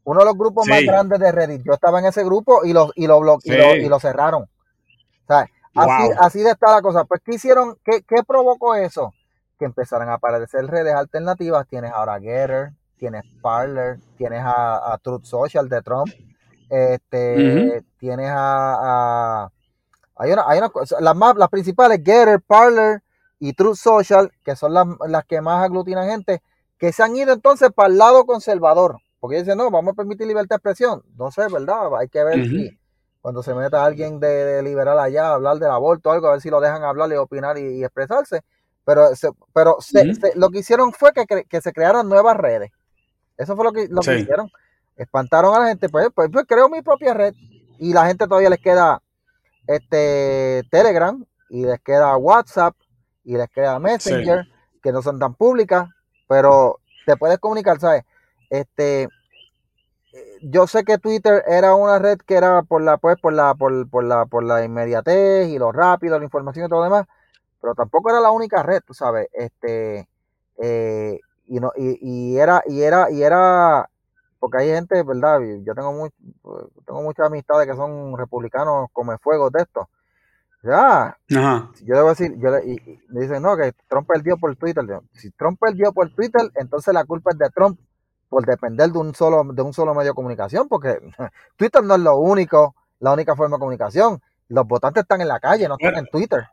Uno de los grupos más grandes de Reddit. Yo estaba en ese grupo y lo, y lo, y lo, cerraron. así, así de está la cosa. Pues, ¿qué hicieron? ¿Qué, qué provocó eso? que empezaron a aparecer redes alternativas. Tienes ahora Getter, tienes Parler, tienes a, Truth Social de Trump, este, tienes a, hay una, hay una, las más, las principales, Getter, Parler y Truth Social, que son las, que más aglutinan gente, que se han ido entonces para el lado conservador. Porque dicen, no, vamos a permitir libertad de expresión. No sé, ¿verdad? Hay que ver si cuando se meta alguien de, liberal allá a hablar del aborto o algo, a ver si lo dejan hablar y opinar y expresarse. Pero, pero lo que hicieron fue que, se crearon nuevas redes. Eso fue lo que, lo que hicieron. Espantaron a la gente. Pues, pues, pues, creo mi propia red. Y la gente todavía les queda este Telegram y les queda WhatsApp y les queda Messenger, que no son tan públicas, pero te puedes comunicar, ¿sabes? Este, yo sé que Twitter era una red que era por la, pues, por la, por, por la, por la inmediatez y lo rápido, la información y todo lo demás pero tampoco era la única red, tú sabes, este, eh, y, no, y, era, y era, y era, porque hay gente, ¿verdad? Yo tengo, muy, tengo muchas amistades que son republicanos come fuego de esto. Ya, yo debo decir, yo y, me dicen, no, que Trump perdió por Twitter. Si Trump perdió por Twitter, entonces la culpa es de Trump por depender de un solo, de un solo medio de comunicación, porque Twitter no es lo único, la única forma de comunicación. Los votantes están en la calle, no están en Twitter.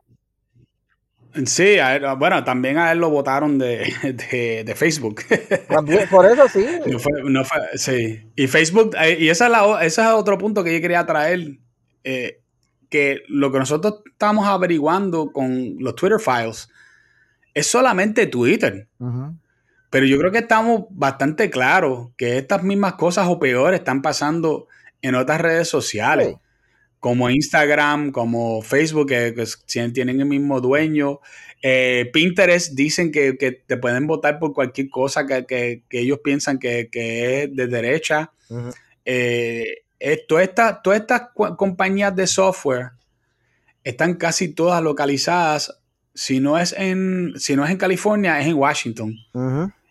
Sí, bueno, también a él lo votaron de, Facebook. También, por eso sí. No fue, sí. Y Facebook, eh, y esa es la, ese es otro punto que yo quería traer, eh, que lo que nosotros estamos averiguando con los Twitter files es solamente Twitter. Pero yo creo que estamos bastante claros que estas mismas cosas o peores están pasando en otras redes sociales como Instagram, como Facebook, que, tienen el mismo dueño. Eh, Pinterest dicen que, te pueden votar por cualquier cosa que, ellos piensan que, es de derecha. Eh, eh, todas estas compañías de software están casi todas localizadas. Si no es en, si no es en California, es en Washington.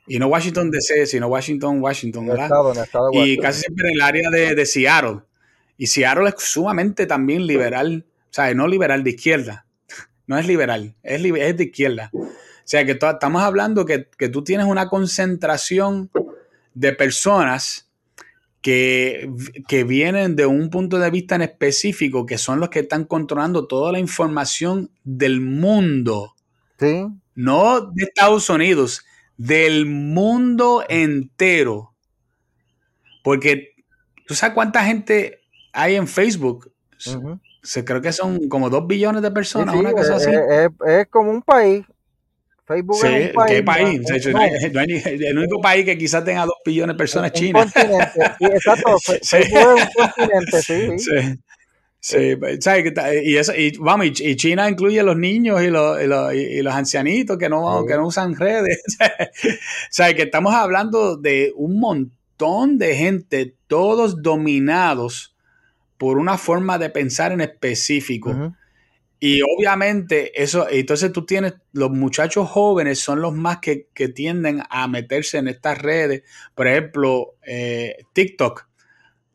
Y no Washington DC, sino Washington, Washington, ¿verdad? y casi siempre en el área de, de Seattle. Y Seattle es sumamente también liberal, o sea, no liberal de izquierda, no es liberal, es, es de izquierda. O sea, que estamos hablando que, tú tienes una concentración de personas que, que, vienen de un punto de vista en específico, que son los que están controlando toda la información del mundo. Sí. No de Estados Unidos, del mundo entero. Porque tú sabes cuánta gente hay en Facebook. Se creo que son como dos billones de personas, una cosa es, así. Es, como un país. Facebook es un país. ¿qué país? el único país que quizás tenga dos billones de personas es China. Continente. Sí, exacto. Facebook es un continente, sí. sí. Sí, y, eso, y, vamos, y, China incluye a los niños y los, y los, y los ancianitos que no, que no usan redes. o sea, que estamos hablando de un montón de gente, todos dominados por una forma de pensar en específico. Y obviamente eso, entonces tú tienes, los muchachos jóvenes son los más que, tienden a meterse en estas redes. Por ejemplo, eh, TikTok.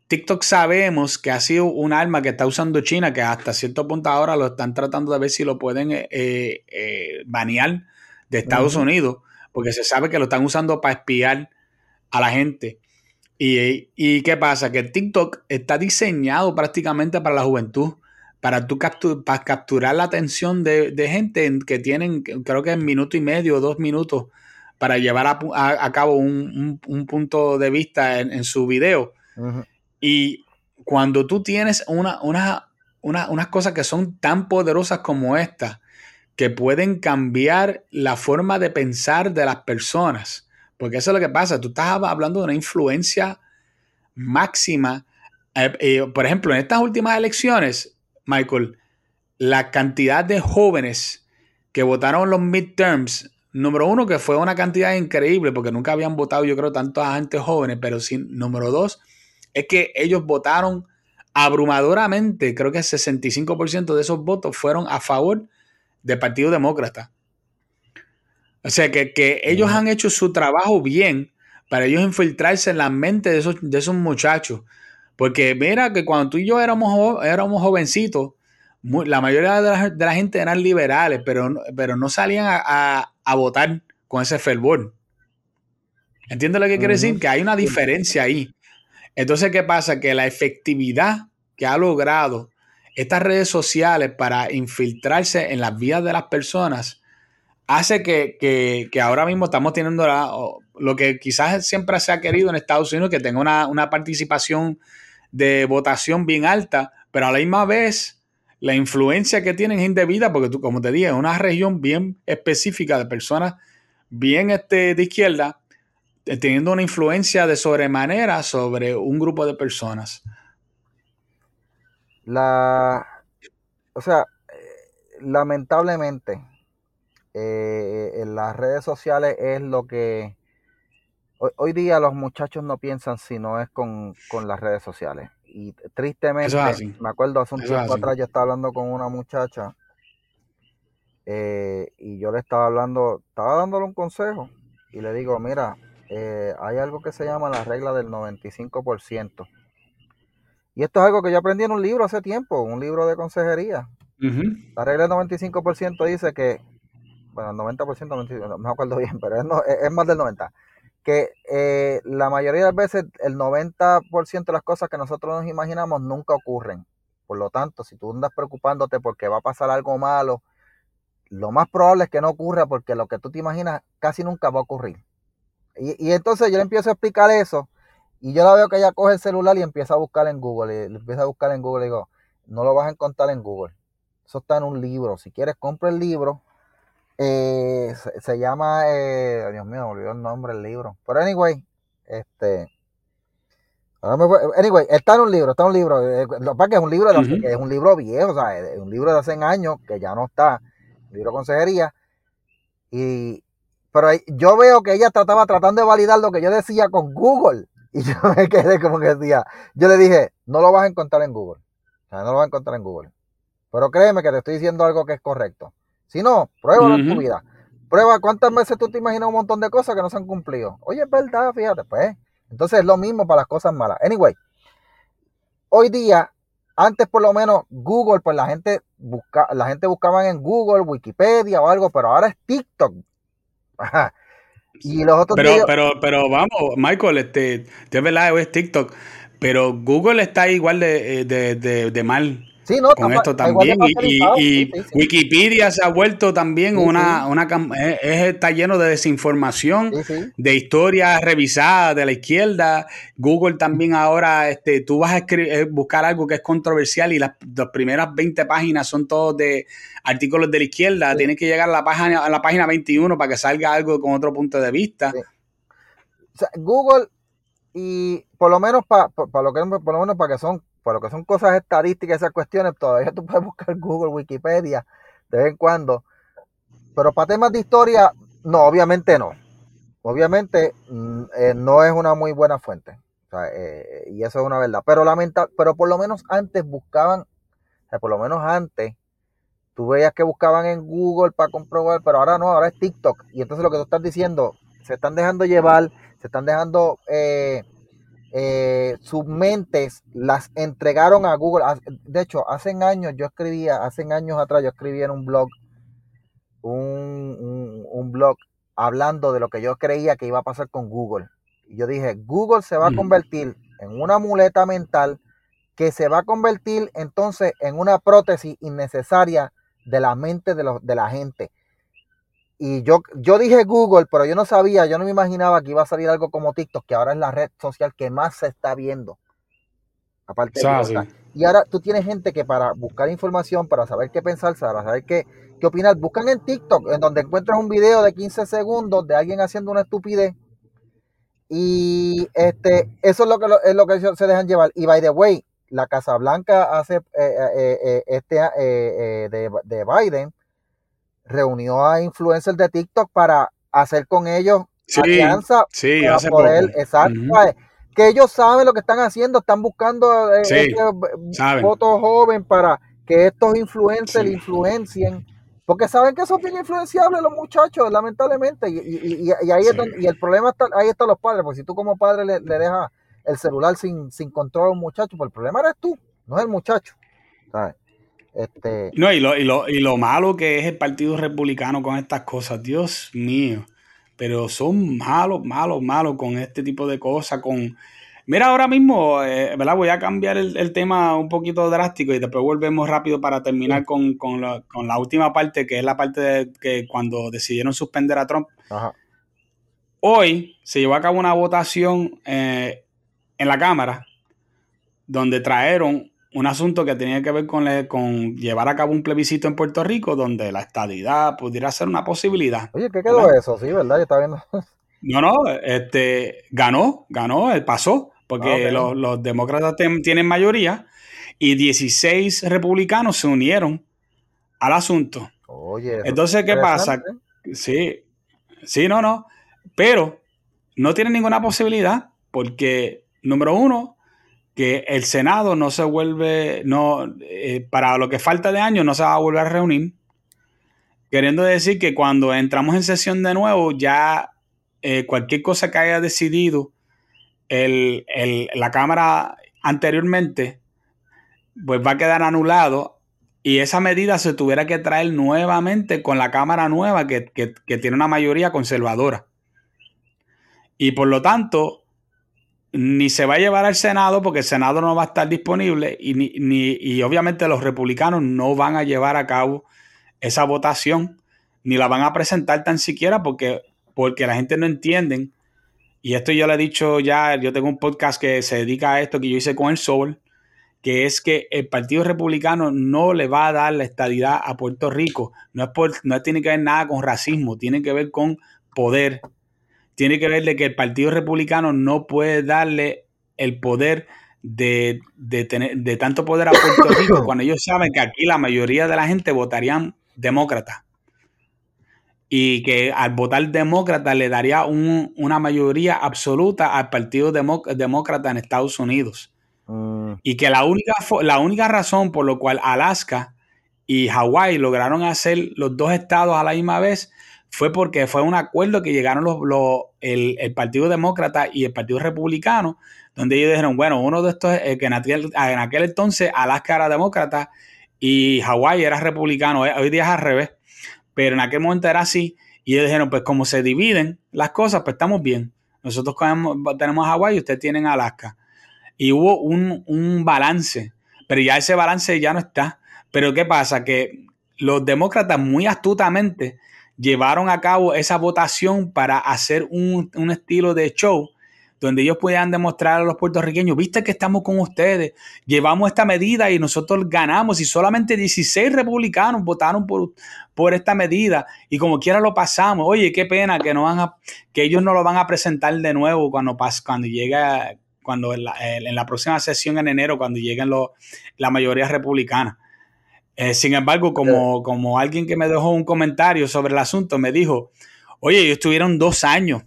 TikTok sabemos que ha sido un arma que está usando China, que hasta cierto punto ahora lo están tratando de ver si lo pueden eh, eh, banear de Estados Unidos, porque se sabe que lo están usando para espiar a la gente. Y, qué pasa? Que TikTok está diseñado prácticamente para la juventud, para tú para capturar la atención de, gente que tienen, creo que en minuto y medio, dos minutos, para llevar a, cabo un, punto de vista en, su video. Y cuando tú tienes una, unas cosas que son tan poderosas como esta, que pueden cambiar la forma de pensar de las personas, porque eso es lo que pasa. Tú estás hablando de una influencia máxima. Eh, eh, por ejemplo, en estas últimas elecciones, Michael, la cantidad de jóvenes que votaron los midterms, número uno, que fue una cantidad increíble, porque nunca habían votado, yo creo, tantos agentes jóvenes, pero sí, número dos, es que ellos votaron abrumadoramente, creo que el 65% de esos votos fueron a favor del Partido Demócrata. O sea que, ellos han hecho su trabajo bien para ellos infiltrarse en la mente de esos, de esos muchachos. Porque mira que cuando tú y yo éramos, éramos jovencitos, la mayoría de la, gente eran liberales, pero, pero no salían a, votar con ese fervor. ¿Entiendes lo que quiere decir? Que hay una diferencia ahí. Entonces, ¿qué pasa? Que la efectividad que ha logrado estas redes sociales para infiltrarse en las vidas de las personas hace que, ahora mismo estamos teniendo lo que quizás siempre se ha querido en Estados Unidos, que tenga una, participación de votación bien alta, pero a la misma vez la influencia que tienen es indebida, porque tú, como te dije, es una región bien específica de personas bien este, de izquierda, eh, teniendo una influencia de sobremanera sobre un grupo de personas. La, o sea, eh, lamentablemente, eh, en las redes sociales es lo que hoy, día los muchachos no piensan si no es con, las redes sociales. Y tristemente, me acuerdo hace un tiempo atrás yo estaba hablando con una muchacha eh, y yo le estaba hablando, estaba dándole un consejo y le digo, mira, eh, hay algo que se llama la regla del 95%. Y esto es algo que yo aprendí en un libro hace tiempo, un libro de consejería. La regla del 95% dice que bueno, el 90%, no me acuerdo bien, pero es, más del 90%, que eh, la mayoría de las veces el 90% de las cosas que nosotros nos imaginamos nunca ocurren. Por lo tanto, si tú andas preocupándote porque va a pasar algo malo, lo más probable es que no ocurra porque lo que tú te imaginas casi nunca va a ocurrir. Y, entonces yo le empiezo a explicar eso y yo la veo que ella coge el celular y empieza a buscar en Google. Y empieza a buscar en Google y digo, no lo vas a encontrar en Google. Eso está en un libro. Si quieres, compra el libro, eh, se, llama, eh, Dios mío, me olvidó el nombre del libro. Pero anyway, este. Anyway, está en un libro, está en un libro. Eh, lo que pasa es que es un libro, es un libro viejo, o sea, es un libro de hace años que ya no está. Un libro de consejería. Y, pero yo veo que ella trataba tratando de validar lo que yo decía con Google. Y yo me quedé como que decía, yo le dije, no lo vas a encontrar en Google. O sea, no lo vas a encontrar en Google. Pero créeme que te estoy diciendo algo que es correcto. Si no, prueba en tu vida. Prueba cuántas veces tú te imaginas un montón de cosas que no se han cumplido. Oye, es verdad, fíjate, pues. Entonces es lo mismo para las cosas malas. Anyway, hoy día, antes por lo menos Google, pues la gente busca, la gente buscaba en Google, Wikipedia o algo, pero ahora es TikTok. Y los otros pero, pero, pero vamos, Michael, este, es verdad, es TikTok, pero Google está igual de, de, de, de mal Sí, no, con esto también. Y, Wikipedia se ha vuelto también una, una está lleno de desinformación, de historias revisadas de la izquierda. Google también ahora, este, tú vas a eh, buscar algo que es controversial y las, primeras 20 páginas son todos de artículos de la izquierda. Tienes que llegar a la página, a la página 21 para que salga algo con otro punto de vista. Google y por lo menos para lo que por lo menos para que son por lo que son cosas estadísticas, esas cuestiones, todavía tú puedes buscar Google, Wikipedia, de vez en cuando. Pero para temas de historia, no, obviamente no. Obviamente mm, eh, no es una muy buena fuente. Eh, y eso es una verdad. Pero, lamenta, pero por lo menos antes buscaban, por lo menos antes, tú veías que buscaban en Google para comprobar, pero ahora no, ahora es TikTok. Y entonces lo que tú estás diciendo, se están dejando llevar, se están dejando eh, eh, sus mentes las entregaron a Google. De hecho, hace años yo escribía, hace años atrás yo escribía en un blog, un, blog hablando de lo que yo creía que iba a pasar con Google. Y yo dije, Google se va a convertir en una muleta mental que se va a convertir entonces en una prótesis innecesaria de la mente de, los, de la gente. Y yo, yo dije Google, pero yo no sabía, yo no me imaginaba que iba a salir algo como TikTok, que ahora es la red social que más se está viendo. Aparte de Y ahora tú tienes gente que para buscar información, para saber qué pensar, para saber qué, qué opinar, buscan en TikTok, en donde encuentras un video de 15 segundos de alguien haciendo una estupidez. Y este, eso es lo que, es lo que se dejan llevar. Y by the way, la Casa Blanca hace eh, eh, eh, este de, de, Biden reunió a influencers de TikTok para hacer con ellos alianza para poder, exacto, que ellos saben lo que están haciendo, están buscando este, votos joven para que estos influencers influencien, porque saben que son bien influenciables los muchachos, lamentablemente, y, ahí y el problema está, ahí están los padres, porque si tú como padre le, le dejas el celular sin, sin control a un muchacho, pues el problema eres tú, no es el muchacho. Este... No, y lo, y, lo, y lo malo que es el Partido Republicano con estas cosas, Dios mío. Pero son malos, malos, malos con este tipo de cosas, con... Mira, ahora mismo, eh, ¿verdad? Voy a cambiar el, tema un poquito drástico y después volvemos rápido para terminar con, con, la, con, la, última parte, que es la parte de que cuando decidieron suspender a Trump. Hoy se llevó a cabo una votación eh, en la Cámara donde trajeron un asunto que tenía que ver con, con, llevar a cabo un plebiscito en Puerto Rico donde la estadidad pudiera ser una posibilidad. Oye, ¿qué quedó eso? Sí, ¿verdad? Yo estaba viendo. No, no, este, ganó, ganó, pasó, porque los, los, demócratas tienen mayoría y 16 republicanos se unieron al asunto. Oye, Entonces, ¿qué pasa? Sí, sí, no, no, pero no tienen ninguna posibilidad porque número uno, que el Senado no se vuelve, no, eh, para lo que falta de año no se va a volver a reunir. Queriendo decir que cuando entramos en sesión de nuevo, ya eh, cualquier cosa que haya decidido la Cámara anteriormente, pues va a quedar anulado y esa medida se tuviera que traer nuevamente con la Cámara nueva que, que tiene una mayoría conservadora. Y por lo tanto, ni se va a llevar al Senado porque el Senado no va a estar disponible y, ni, y obviamente los republicanos no van a llevar a cabo esa votación ni la van a presentar tan siquiera porque, porque la gente no entiende. Y esto yo le he dicho ya, yo tengo un podcast que se dedica a esto que yo hice con el Sol, que es que el Partido Republicano no le va a dar la estadidad a Puerto Rico. No, es por, no tiene que ver nada con racismo, tiene que ver con poder tiene que ver de que el Partido Republicano no puede darle el poder de, tener, de tanto poder a Puerto Rico cuando ellos saben que aquí la mayoría de la gente votarían demócrata. Y que al votar demócrata le daría una mayoría absoluta al Partido Demócrata en Estados Unidos. Mm. Y que la única, la única razón por la cual Alaska y Hawái lograron hacer los dos estados a la misma vez fue porque fue un acuerdo que llegaron los, el, Partido Demócrata y el Partido Republicano, donde ellos dijeron, bueno, uno de estos, eh, que en aquel, en aquel entonces Alaska era demócrata y Hawái era republicano, eh, hoy día es al revés, pero en aquel momento era así, y ellos dijeron, pues como se dividen las cosas, pues estamos bien. Nosotros tenemos Hawái y ustedes tienen Alaska. Y hubo un, un balance, pero ya ese balance ya no está. Pero ¿qué pasa? Que los demócratas muy astutamente llevaron a cabo esa votación para hacer un, estilo de show donde ellos puedan demostrar a los puertorriqueños, viste que estamos con ustedes, llevamos esta medida y nosotros ganamos y solamente 16 republicanos votaron por, por esta medida y como quiera lo pasamos. Oye, qué pena que no van a, que ellos no lo van a presentar de nuevo cuando cuando llegue cuando en la, en la, próxima sesión en enero cuando lleguen los, la mayoría republicana. Eh, sin embargo, como, como alguien que me dejó un comentario sobre el asunto, me dijo, oye, ellos estuvieron dos años.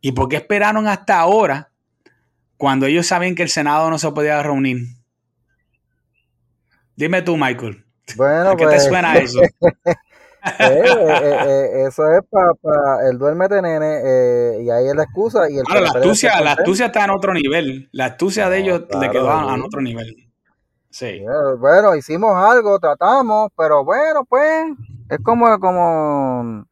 ¿Y por qué esperaron hasta ahora cuando ellos sabían que el Senado no se podía reunir? Dime tú, Michael. Bueno, ¿Qué te pues, suena eso? Eh, eh, eso es para el duerme de nene y ahí es la excusa. Y el la astucia, la astucia está en otro nivel. La astucia de ellos le quedó a, otro nivel. Sí. Bueno, hicimos algo, tratamos, pero bueno, pues es como, como,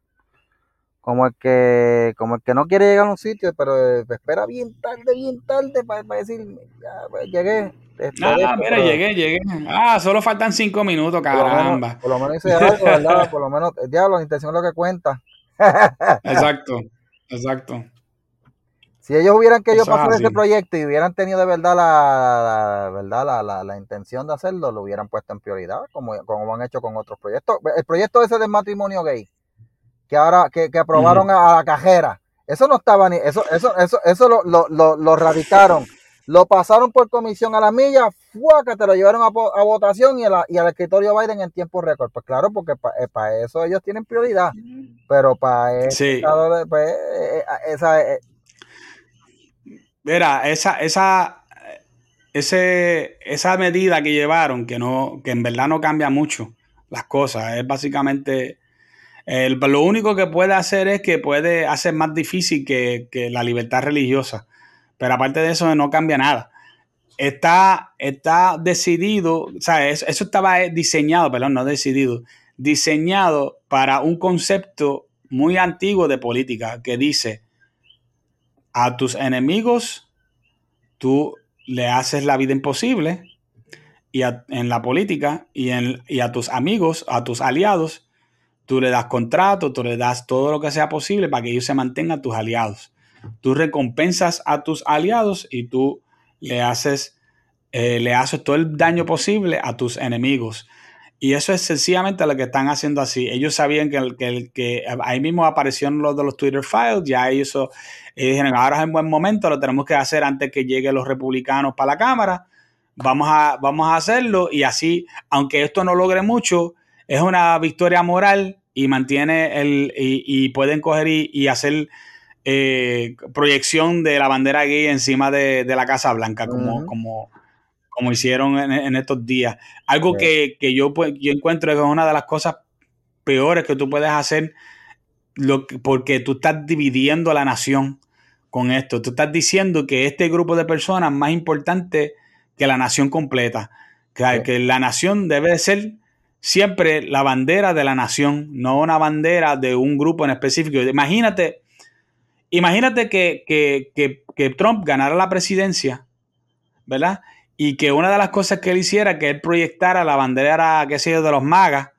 como el que como el que no quiere llegar a un sitio, pero espera bien tarde, bien tarde para, decir, ya, pues, llegué. Ah, mira, llegué, llegué. Ah, solo faltan cinco minutos, caramba. Por lo menos, hice algo, ¿verdad? Por lo menos, el diablo, la intención es lo que cuenta. exacto, exacto. Si ellos hubieran querido pasar ese proyecto y hubieran tenido de verdad la, verdad la, la, la, intención de hacerlo, lo hubieran puesto en prioridad, como, como han hecho con otros proyectos. El proyecto ese del matrimonio gay, que ahora, que, que aprobaron a, la cajera. Eso no estaba ni, eso, eso, eso, eso lo, lo, lo, lo radicaron. Lo pasaron por comisión a la milla, que te lo llevaron a, a votación y, y, al escritorio Biden en tiempo récord. Pues claro, porque para eh, eso ellos tienen prioridad. Pero para sí. pues, eh, eh, esa, Mira, esa, esa, ese, esa medida que llevaron, que no, que en verdad no cambia mucho las cosas, es básicamente lo único que puede hacer es que puede hacer más difícil que, la libertad religiosa. Pero aparte de eso, no cambia nada. Está, está decidido, o sea, eso, estaba diseñado, perdón, no decidido, diseñado para un concepto muy antiguo de política que dice, a tus enemigos tú le haces la vida imposible y en la política y, en, y a tus amigos, a tus aliados, Tú le das contrato, tú le das todo lo que sea posible para que ellos se mantengan tus aliados. Tú recompensas a tus aliados y tú le haces, eh, le haces todo el daño posible a tus enemigos. Y eso es sencillamente lo que están haciendo así. Ellos sabían que, que, que ahí mismo aparecieron los de los Twitter files, ya ellos, dijeron, ahora es un buen momento, lo tenemos que hacer antes que lleguen los republicanos para la Cámara. Vamos a, vamos a hacerlo y así, aunque esto no logre mucho, es una victoria moral y mantiene el y, pueden coger y, hacer eh, proyección de la bandera gay encima de, la Casa Blanca, como, como, como hicieron en, estos días. Algo que, yo, pues, yo encuentro que es una de las cosas peores que tú puedes hacer lo, porque tú estás dividiendo la nación con esto. Tú estás diciendo que este grupo de personas es más importante que la nación completa. Que, que la nación debe de ser siempre la bandera de la nación, no una bandera de un grupo en específico. Imagínate, imagínate que, que, Trump ganara la presidencia, ¿verdad? Y que una de las cosas que él hiciera, que él proyectara la bandera, qué sé yo, de los magas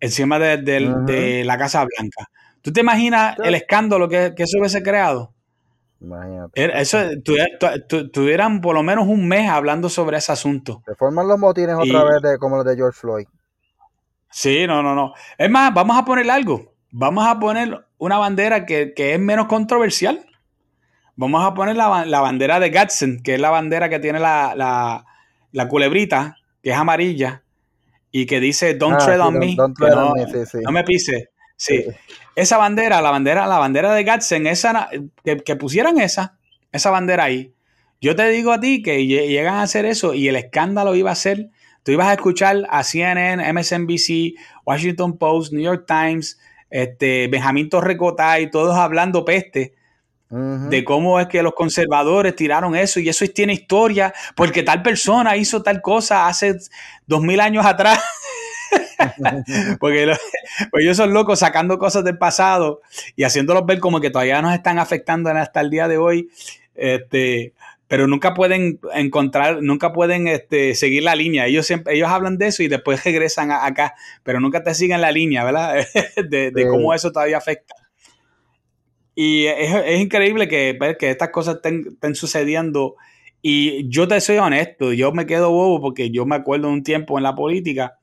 encima de, la Casa Blanca. ¿Tú te imaginas el escándalo que, que eso hubiese creado? Imagínate. Eso, tuvieran por lo menos un mes hablando sobre ese asunto. Se forman los motines otra vez de, como los de George Floyd. Sí, no, no, no. Es más, vamos a poner algo. Vamos a poner una bandera que, es menos controversial. Vamos a poner la, bandera de Gadsden, que es la bandera que tiene la, culebrita, que es amarilla, y que dice Don't ah, tread on me. no, me pise. Sí. Esa bandera, la bandera, la bandera de Gadsden, esa, que, que pusieran esa, esa bandera ahí. Yo te digo a ti que llegan a hacer eso y el escándalo iba a ser Tú ibas a escuchar a CNN, MSNBC, Washington Post, New York Times, este, Benjamín Torrecotay, todos hablando peste de cómo es que los conservadores tiraron eso y eso tiene historia, porque tal persona hizo tal cosa hace dos mil años atrás. porque pues ellos son locos sacando cosas del pasado y haciéndolos ver como que todavía nos están afectando hasta el día de hoy. Este, pero nunca pueden encontrar, nunca pueden este, seguir la línea. Ellos siempre, ellos hablan de eso y después regresan acá, pero nunca te siguen la línea, ¿verdad? de, cómo eso todavía afecta. Y es, increíble que, pues, que estas cosas estén, sucediendo. Y yo te soy honesto, yo me quedo bobo porque yo me acuerdo de un tiempo en la política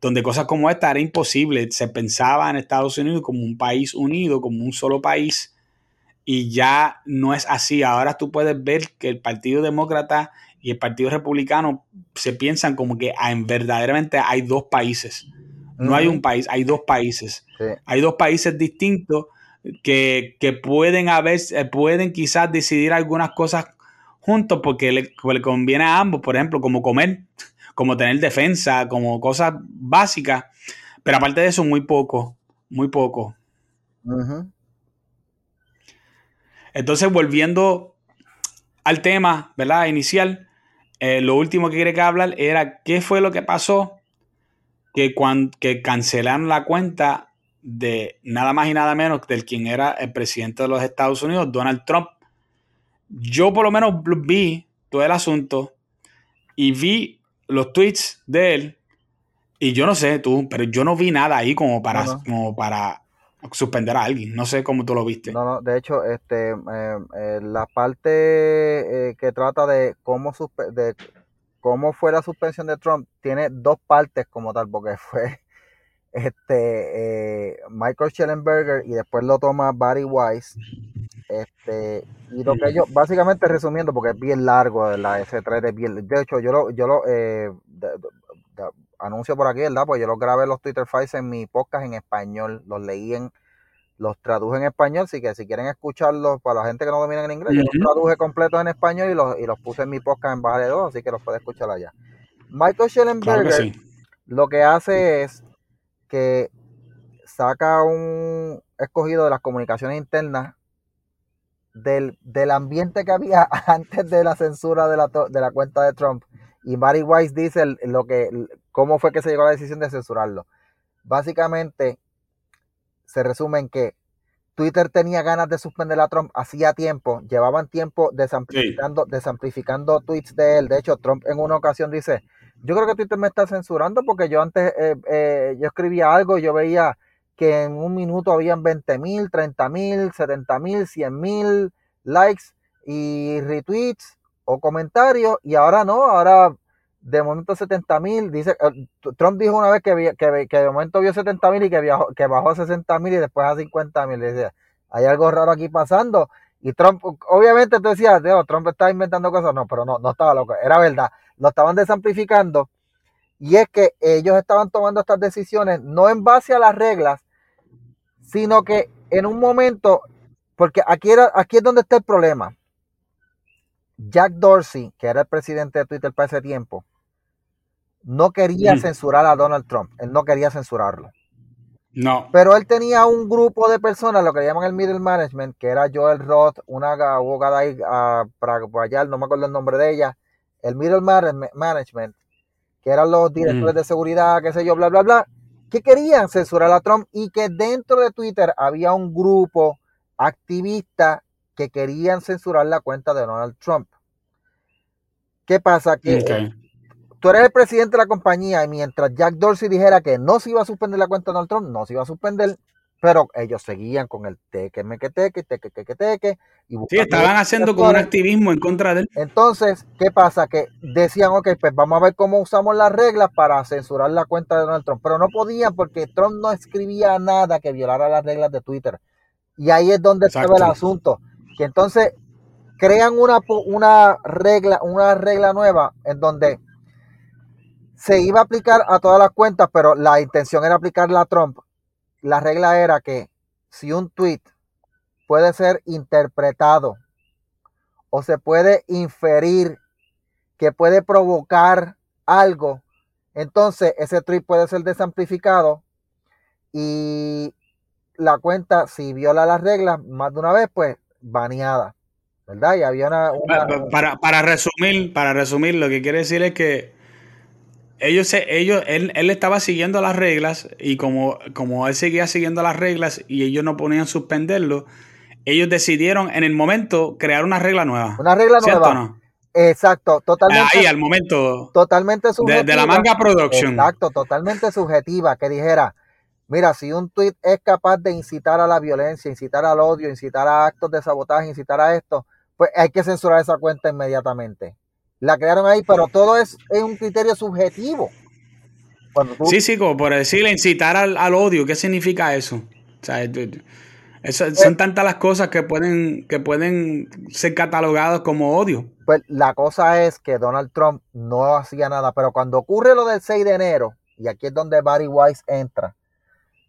donde cosas como esta era imposible. Se pensaba en Estados Unidos como un país unido, como un solo país y ya no es así. Ahora tú puedes ver que el Partido Demócrata y el Partido Republicano se piensan como que en verdaderamente hay dos países. No hay un país, hay dos países. Hay dos países distintos que, pueden haber, eh, pueden quizás decidir algunas cosas juntos porque le, conviene a ambos, por ejemplo, como comer, como tener defensa, como cosas básicas. Pero aparte de eso, muy poco, muy poco. Entonces, volviendo al tema, ¿verdad? Inicial, eh, lo último que quería hablar era qué fue lo que pasó que, cuando, que cancelaron la cuenta de nada más y nada menos del quien era el presidente de los Estados Unidos, Donald Trump. Yo por lo menos vi todo el asunto y vi los tweets de él y yo no sé tú, pero yo no vi nada ahí como para, Como para suspender a alguien. No sé cómo tú lo viste. No, no, de hecho, este, eh, eh, la parte eh, que trata de cómo, de cómo fue la suspensión de Trump tiene dos partes como tal, porque fue este Michael Schellenberger y después lo toma Barry Weiss. Este, y lo que ellos, básicamente resumiendo, porque es bien largo la S3 de bien, de hecho, yo lo, yo lo anuncio por aquí, ¿verdad? Pues yo los grabé los Twitter Files en mi podcast en español, los leí en, los traduje en español, así que si quieren escucharlos para la gente que no domina en inglés, yo los traduje completos en español y los, y los puse en mi podcast en Baja de Dos, así que los puede escuchar allá. Michael Schellenberger lo que hace es que saca un escogido de las comunicaciones internas del, del ambiente que había antes de la censura de la, de la cuenta de Trump y Mary Weiss dice lo que, cómo fue que se llegó a la decisión de censurarlo. Básicamente, se resume en que Twitter tenía ganas de suspender a Trump hacía tiempo, llevaban tiempo desamplificando, desamplificando tweets de él. De hecho, Trump en una ocasión dice, yo creo que Twitter me está censurando porque yo antes, eh, eh, yo escribía algo y yo veía que en un minuto habían 20 mil, 30 mil, 70 mil, 100 mil likes y retweets o comentarios y ahora no, ahora de momento 70 mil, dice, eh, Trump dijo una vez que, que, que de momento vio 70 mil y que, viajó, que bajó a 60 mil y después a 50 mil, decía, hay algo raro aquí pasando y Trump, obviamente tú decías, Trump está inventando cosas, no, pero no, no estaba loco, era verdad, lo estaban desamplificando y es que ellos estaban tomando estas decisiones no en base a las reglas, sino que en un momento, porque aquí, era, aquí es donde está el problema, Jack Dorsey, que era el presidente de Twitter para ese tiempo, no quería censurar a Donald Trump. Él no quería censurarlo. No. Pero él tenía un grupo de personas, lo que llaman el middle management, que era Joel Roth, una abogada ahí uh, por allá, no me acuerdo el nombre de ella, el middle management, que eran los directores de seguridad, qué sé yo, bla, bla, bla, que querían censurar a Trump y que dentro de Twitter había un grupo activista que querían censurar la cuenta de Donald Trump. ¿Qué pasa? Que tú eres el presidente de la compañía y mientras Jack Dorsey dijera que no se iba a suspender la cuenta de Donald Trump, no se iba a suspender, pero ellos seguían con el teque, meque, teque, teque, teque, teque. Y sí, estaban haciendo como un activismo en contra de él. Entonces, ¿qué pasa? Que decían, ok, pues vamos a ver cómo usamos las reglas para censurar la cuenta de Donald Trump, pero no podían porque Trump no escribía nada que violara las reglas de Twitter. Y ahí es donde estaba el asunto que entonces crean una, una, regla, una regla nueva en donde se iba a aplicar a todas las cuentas, pero la intención era aplicarla a Trump. La regla era que si un tweet puede ser interpretado o se puede inferir que puede provocar algo, entonces ese tweet puede ser desamplificado y la cuenta, si viola las reglas más de una vez, pues baneada, ¿verdad? Y había una... Para, para, resumir, para resumir, lo que quiere decir es que ellos, ellos él, él, estaba siguiendo las reglas y como, como él seguía siguiendo las reglas y ellos no ponían suspenderlo, ellos decidieron en el momento crear una regla nueva. Una regla nueva. No? Exacto, totalmente. Ahí, al momento. Totalmente subjetiva. De, la manga production. Exacto, totalmente subjetiva. Que dijera, Mira, si un tweet es capaz de incitar a la violencia, incitar al odio, incitar a actos de sabotaje, incitar a esto, pues hay que censurar esa cuenta inmediatamente. La crearon ahí, pero todo es, un criterio subjetivo. Sí, sí, como por decirle incitar al, odio, ¿qué significa eso? O sea, son tantas las cosas que pueden, que pueden ser catalogadas como odio. Pues la cosa es que Donald Trump no hacía nada, pero cuando ocurre lo del 6 de enero, y aquí es donde Barry Weiss entra,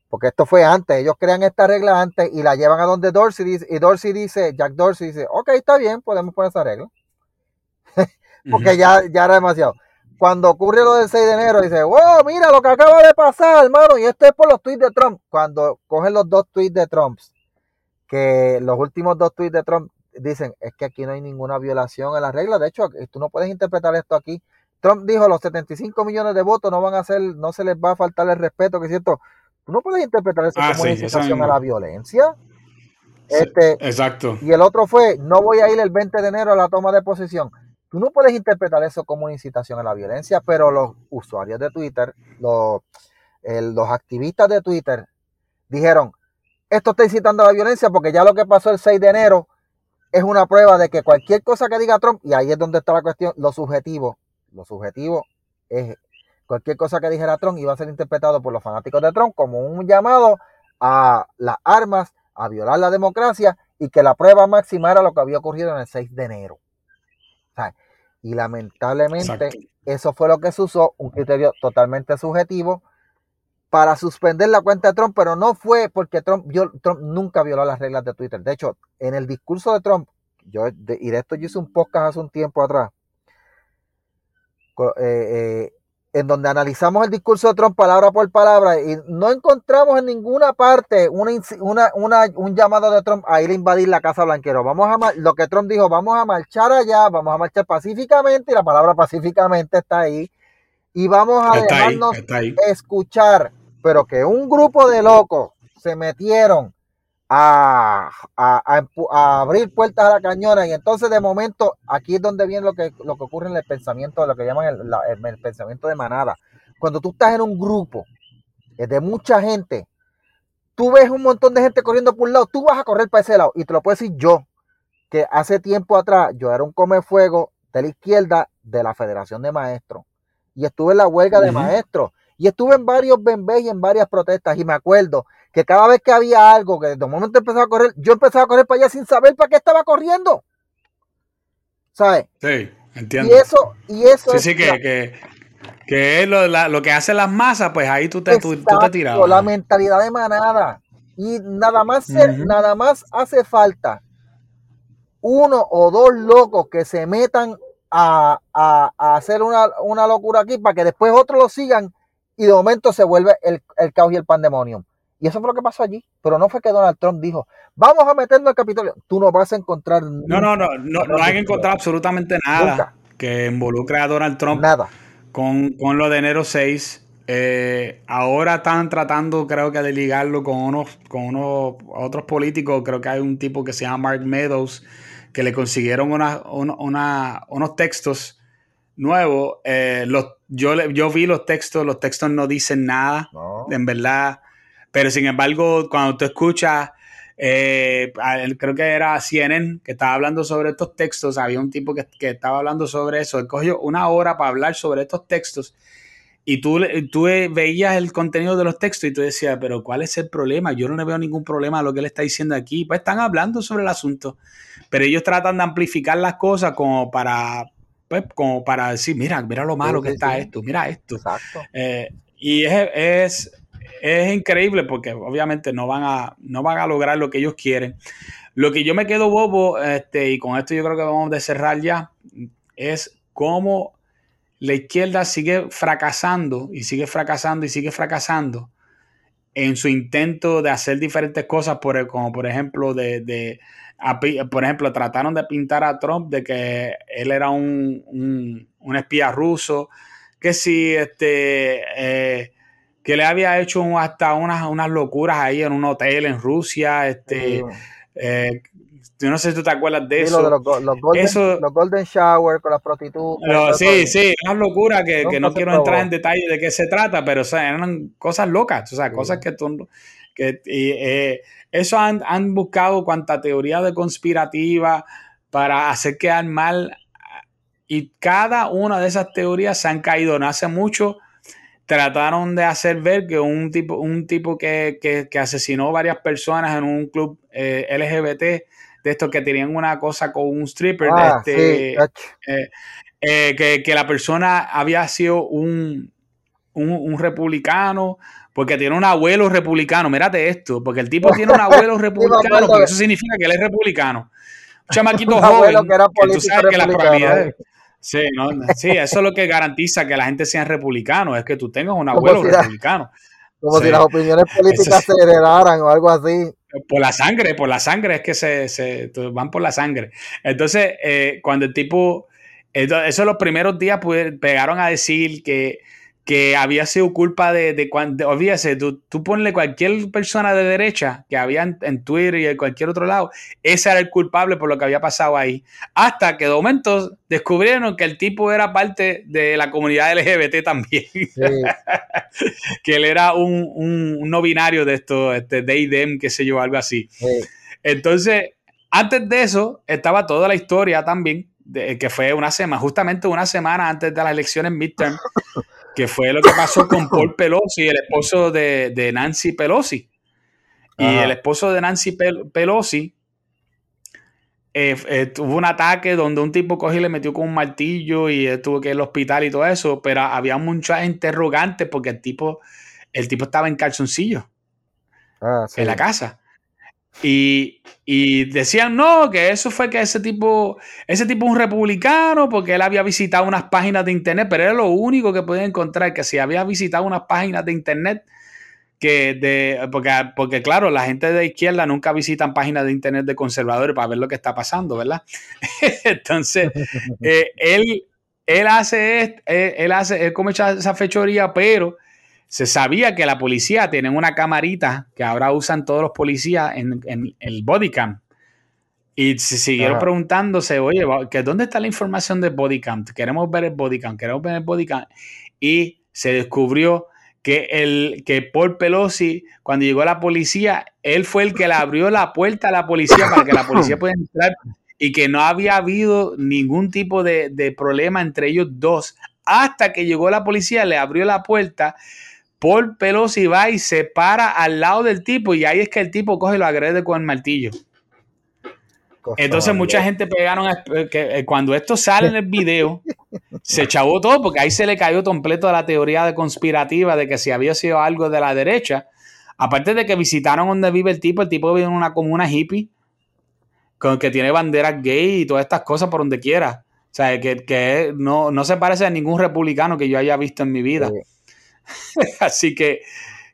porque esto fue antes, ellos crean esta regla antes y la llevan a donde Dorsey dice, y Dorsey dice, Jack Dorsey dice, ok, está bien, podemos poner esa regla. Porque ya, ya era demasiado. Cuando ocurre lo del 6 de enero, dice, wow, mira lo que acaba de pasar, hermano, y esto es por los tweets de Trump. Cuando cogen los dos tweets de Trump, que los últimos dos tweets de Trump dicen, es que aquí no hay ninguna violación a la regla. De hecho, tú no puedes interpretar esto aquí. Trump dijo, los 75 millones de votos no van a ser, no se les va a faltar el respeto, que es cierto, Tú no puedes interpretar eso Ah, como sí, una incitación a la violencia. Este, Exacto. y el otro fue, no voy a ir el 20 de enero a la toma de posesión. Tú no puedes interpretar eso como una incitación a la violencia, pero los usuarios de Twitter, los, activistas de Twitter, dijeron, esto está incitando a la violencia porque ya lo que pasó el 6 de enero es una prueba de que cualquier cosa que diga Trump, y ahí es donde está la cuestión, lo subjetivo, lo subjetivo es cualquier cosa que dijera Trump iba a ser interpretado por los fanáticos de Trump como un llamado a las armas, a violar la democracia y que la prueba máxima era lo que había ocurrido en el 6 de enero. O y lamentablemente Exacto. eso fue lo que se usó, un criterio totalmente subjetivo para suspender la cuenta de Trump, pero no fue porque Trump, Trump nunca violó las reglas de Twitter. De hecho, en el discurso de Trump, yo de- y de esto yo hice un podcast hace un tiempo atrás, eh, eh, en donde analizamos el discurso de Trump palabra por palabra y no encontramos en ninguna parte una, una- una- un llamado de Trump a ir a invadir la Casa Blanquero. Vamos a lo que Trump dijo, vamos a marchar allá, vamos a marchar pacíficamente y la palabra pacíficamente está ahí y vamos a Está dejarnos ahí. escuchar, pero que un grupo de locos se metieron a, abrir puertas a la cañona. Y entonces de momento aquí es donde viene lo que, lo que ocurre en el pensamiento, lo que llaman el, la- el- el pensamiento de manada. Cuando tú estás en un grupo eh, de mucha gente, tú ves un montón de gente corriendo por un lado, tú vas a correr para ese lado. Y te lo puedo decir yo, que hace tiempo atrás yo era un comefuego de la izquierda de la Federación de Maestros. Y estuve en la huelga de maestros. Y estuve en varios bembés y en varias protestas. Y me acuerdo que cada vez que había algo que de momento empezaba a correr, yo empezaba a correr para allá sin saber para qué estaba corriendo. ¿Sabes? Sí, Y entiendo. eso, y eso Sí, es sí, que, la- que, que es lo, la- lo que hacen las masas, pues ahí tú te, tú, tú te Exacto, tirabas. la mentalidad de manada. Y nada más, se- nada más hace falta uno o dos locos que se metan a, a- a hacer una, una locura aquí para que después otros lo sigan y de momento se vuelve el, el caos y el pandemonium. Y eso fue lo que pasó allí. Pero no fue que Donald Trump dijo, vamos a meternos al Capitolio. Tú no vas a encontrar No, no, no, no, no hay que encontrar absolutamente nada Nunca. que involucre a Donald Trump nada. con, con lo de enero 6. Eh, ahora están tratando, creo que, de ligarlo con unos, con unos otros políticos. Creo que hay un tipo que se llama Mark Meadows, que le consiguieron una- un- una- unos textos nuevos. Eh, los, yo, yo vi los textos, los textos no dicen nada No. en verdad. Pero sin embargo, cuando tú escuchas, eh, creo que era CNN que estaba hablando sobre estos textos, había un tipo que, que estaba hablando sobre eso, él cogió una hora para hablar sobre estos textos y tú, tú veías el contenido de los textos y tú decías, pero ¿cuál es el problema? Yo no le veo ningún problema a lo que él está diciendo aquí. Pues están hablando sobre el asunto, pero ellos tratan de amplificar las cosas como para, pues, como para decir, mira, mira lo malo que está esto, mira esto. Exacto. Eh, y es, es, es increíble porque obviamente no van, a, no van a lograr lo que ellos quieren. Lo que yo me quedo bobo, este, y con esto yo creo que vamos a cerrar ya, es cómo la izquierda sigue fracasando y sigue fracasando y sigue fracasando en su intento de hacer diferentes cosas, por, como por ejemplo, de, de por ejemplo, trataron de pintar a Trump de que él era un, un- un espía ruso, que si este eh, que le había hecho un- hasta unas, unas locuras ahí en un hotel en Rusia, este, Sí. eh, yo no sé si tú te acuerdas de Sí, eso. lo de los, go- los golden, Eso- los golden shower con las prostitutas. Lo- sí, sí, una locura que, que Nunca no quiero probó. entrar en detalle de qué se trata, pero o sea, eran cosas locas, o sea, Sí. cosas que tú, que y, eh, eso han, han buscado cuanta teoría de conspirativa para hacer quedar mal y cada una de esas teorías se han caído. No hace mucho trataron de hacer ver que un tipo, un tipo que, que- que asesinó varias personas en un club eh, LGBT, de estos que tenían una cosa con un stripper, Ah, este, sí, eh, eh, que, que la persona había sido un, un, un republicano, porque tiene un abuelo republicano. Mírate esto, porque el tipo tiene un abuelo republicano, porque eso significa que él es republicano. Un chamaquito Un joven, que era que tú sabes que las probabilidades... Sí, no, sí, eso es lo que garantiza que la gente sea republicano, es que tú tengas un Como abuelo la- republicano. como Sí. si las opiniones políticas Eso se heredaran o algo así. Por la sangre, por la sangre es que se, se- van por la sangre. Entonces, eh, cuando el tipo, esto- eso los primeros días pues, pegaron a decir que, que había sido culpa de, de cuando, olvídese, tú, tú ponle cualquier persona de derecha que había en, Twitter y en cualquier otro lado, ese era el culpable por lo que había pasado ahí. Hasta que de momento descubrieron que el tipo era parte de la comunidad LGBT también. que él era un, un, no binario de esto, este, de dem, qué sé yo, algo así. Entonces, antes de eso, estaba toda la historia también, de, que fue una semana, justamente una semana antes de las elecciones midterm que fue lo que pasó con Paul Pelosi, el esposo de, Nancy Pelosi. Y el esposo de Nancy Pelosi eh, eh, tuvo un ataque donde un tipo cogió y le metió con un martillo y tuvo que ir al hospital y todo eso, pero había muchas interrogantes porque el tipo, el tipo estaba en calzoncillo ah, en la casa. Y, decían, no, que eso fue que ese tipo, ese tipo es un republicano porque él había visitado unas páginas de internet, pero era lo único que podía encontrar, que si había visitado unas páginas de internet, que de, porque, porque claro, la gente de izquierda nunca visitan páginas de internet de conservadores para ver lo que está pasando, ¿verdad? Entonces, eh, él, él hace, él, él hace, él come esa fechoría, pero se sabía que la policía tiene una camarita que ahora usan todos los policías en, el bodycam. Y se siguieron preguntándose, oye, ¿dónde está la información del bodycam? Queremos ver el bodycam, queremos ver el bodycam. Y se descubrió que, el, que Paul Pelosi, cuando llegó la policía, él fue el que le abrió la puerta a la policía para que la policía pudiera entrar y que no había habido ningún tipo de, de problema entre ellos dos. Hasta que llegó la policía, le abrió la puerta Paul Pelosi va y se para al lado del tipo y ahí es que el tipo coge y lo agrede con el martillo. Entonces mucha gente pegaron que eh, cuando esto sale en el video se chavó todo porque ahí se le cayó completo la teoría de conspirativa de que si había sido algo de la derecha, aparte de que visitaron donde vive el tipo, el tipo vive en una comuna hippie con que tiene banderas gay y todas estas cosas por donde quiera. O sea, que, no, se parece a ningún republicano que yo haya visto en mi vida. Así que,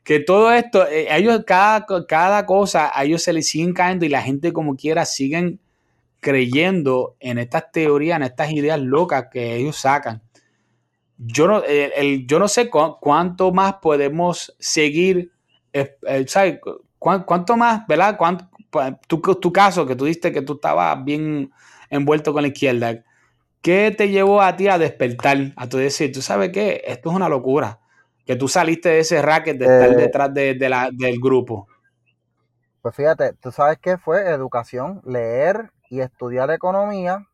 que todo esto, eh, ellos, cada, cada cosa, a ellos se les siguen cayendo y la gente como quiera siguen creyendo en estas teorías, en estas ideas locas que ellos sacan. Yo no, el, yo no sé cuánto más podemos seguir, eh, eh, ¿sabes? ¿Cuánto más, verdad? tu, tu caso, que tú diste que tú estabas bien envuelto con la izquierda, ¿qué te llevó a ti a despertar? A tu decir, tú sabes qué, esto es una locura que tú saliste de ese racket de estar eh, detrás de, la, del grupo? Pues fíjate, tú sabes qué fue educación, leer y estudiar economía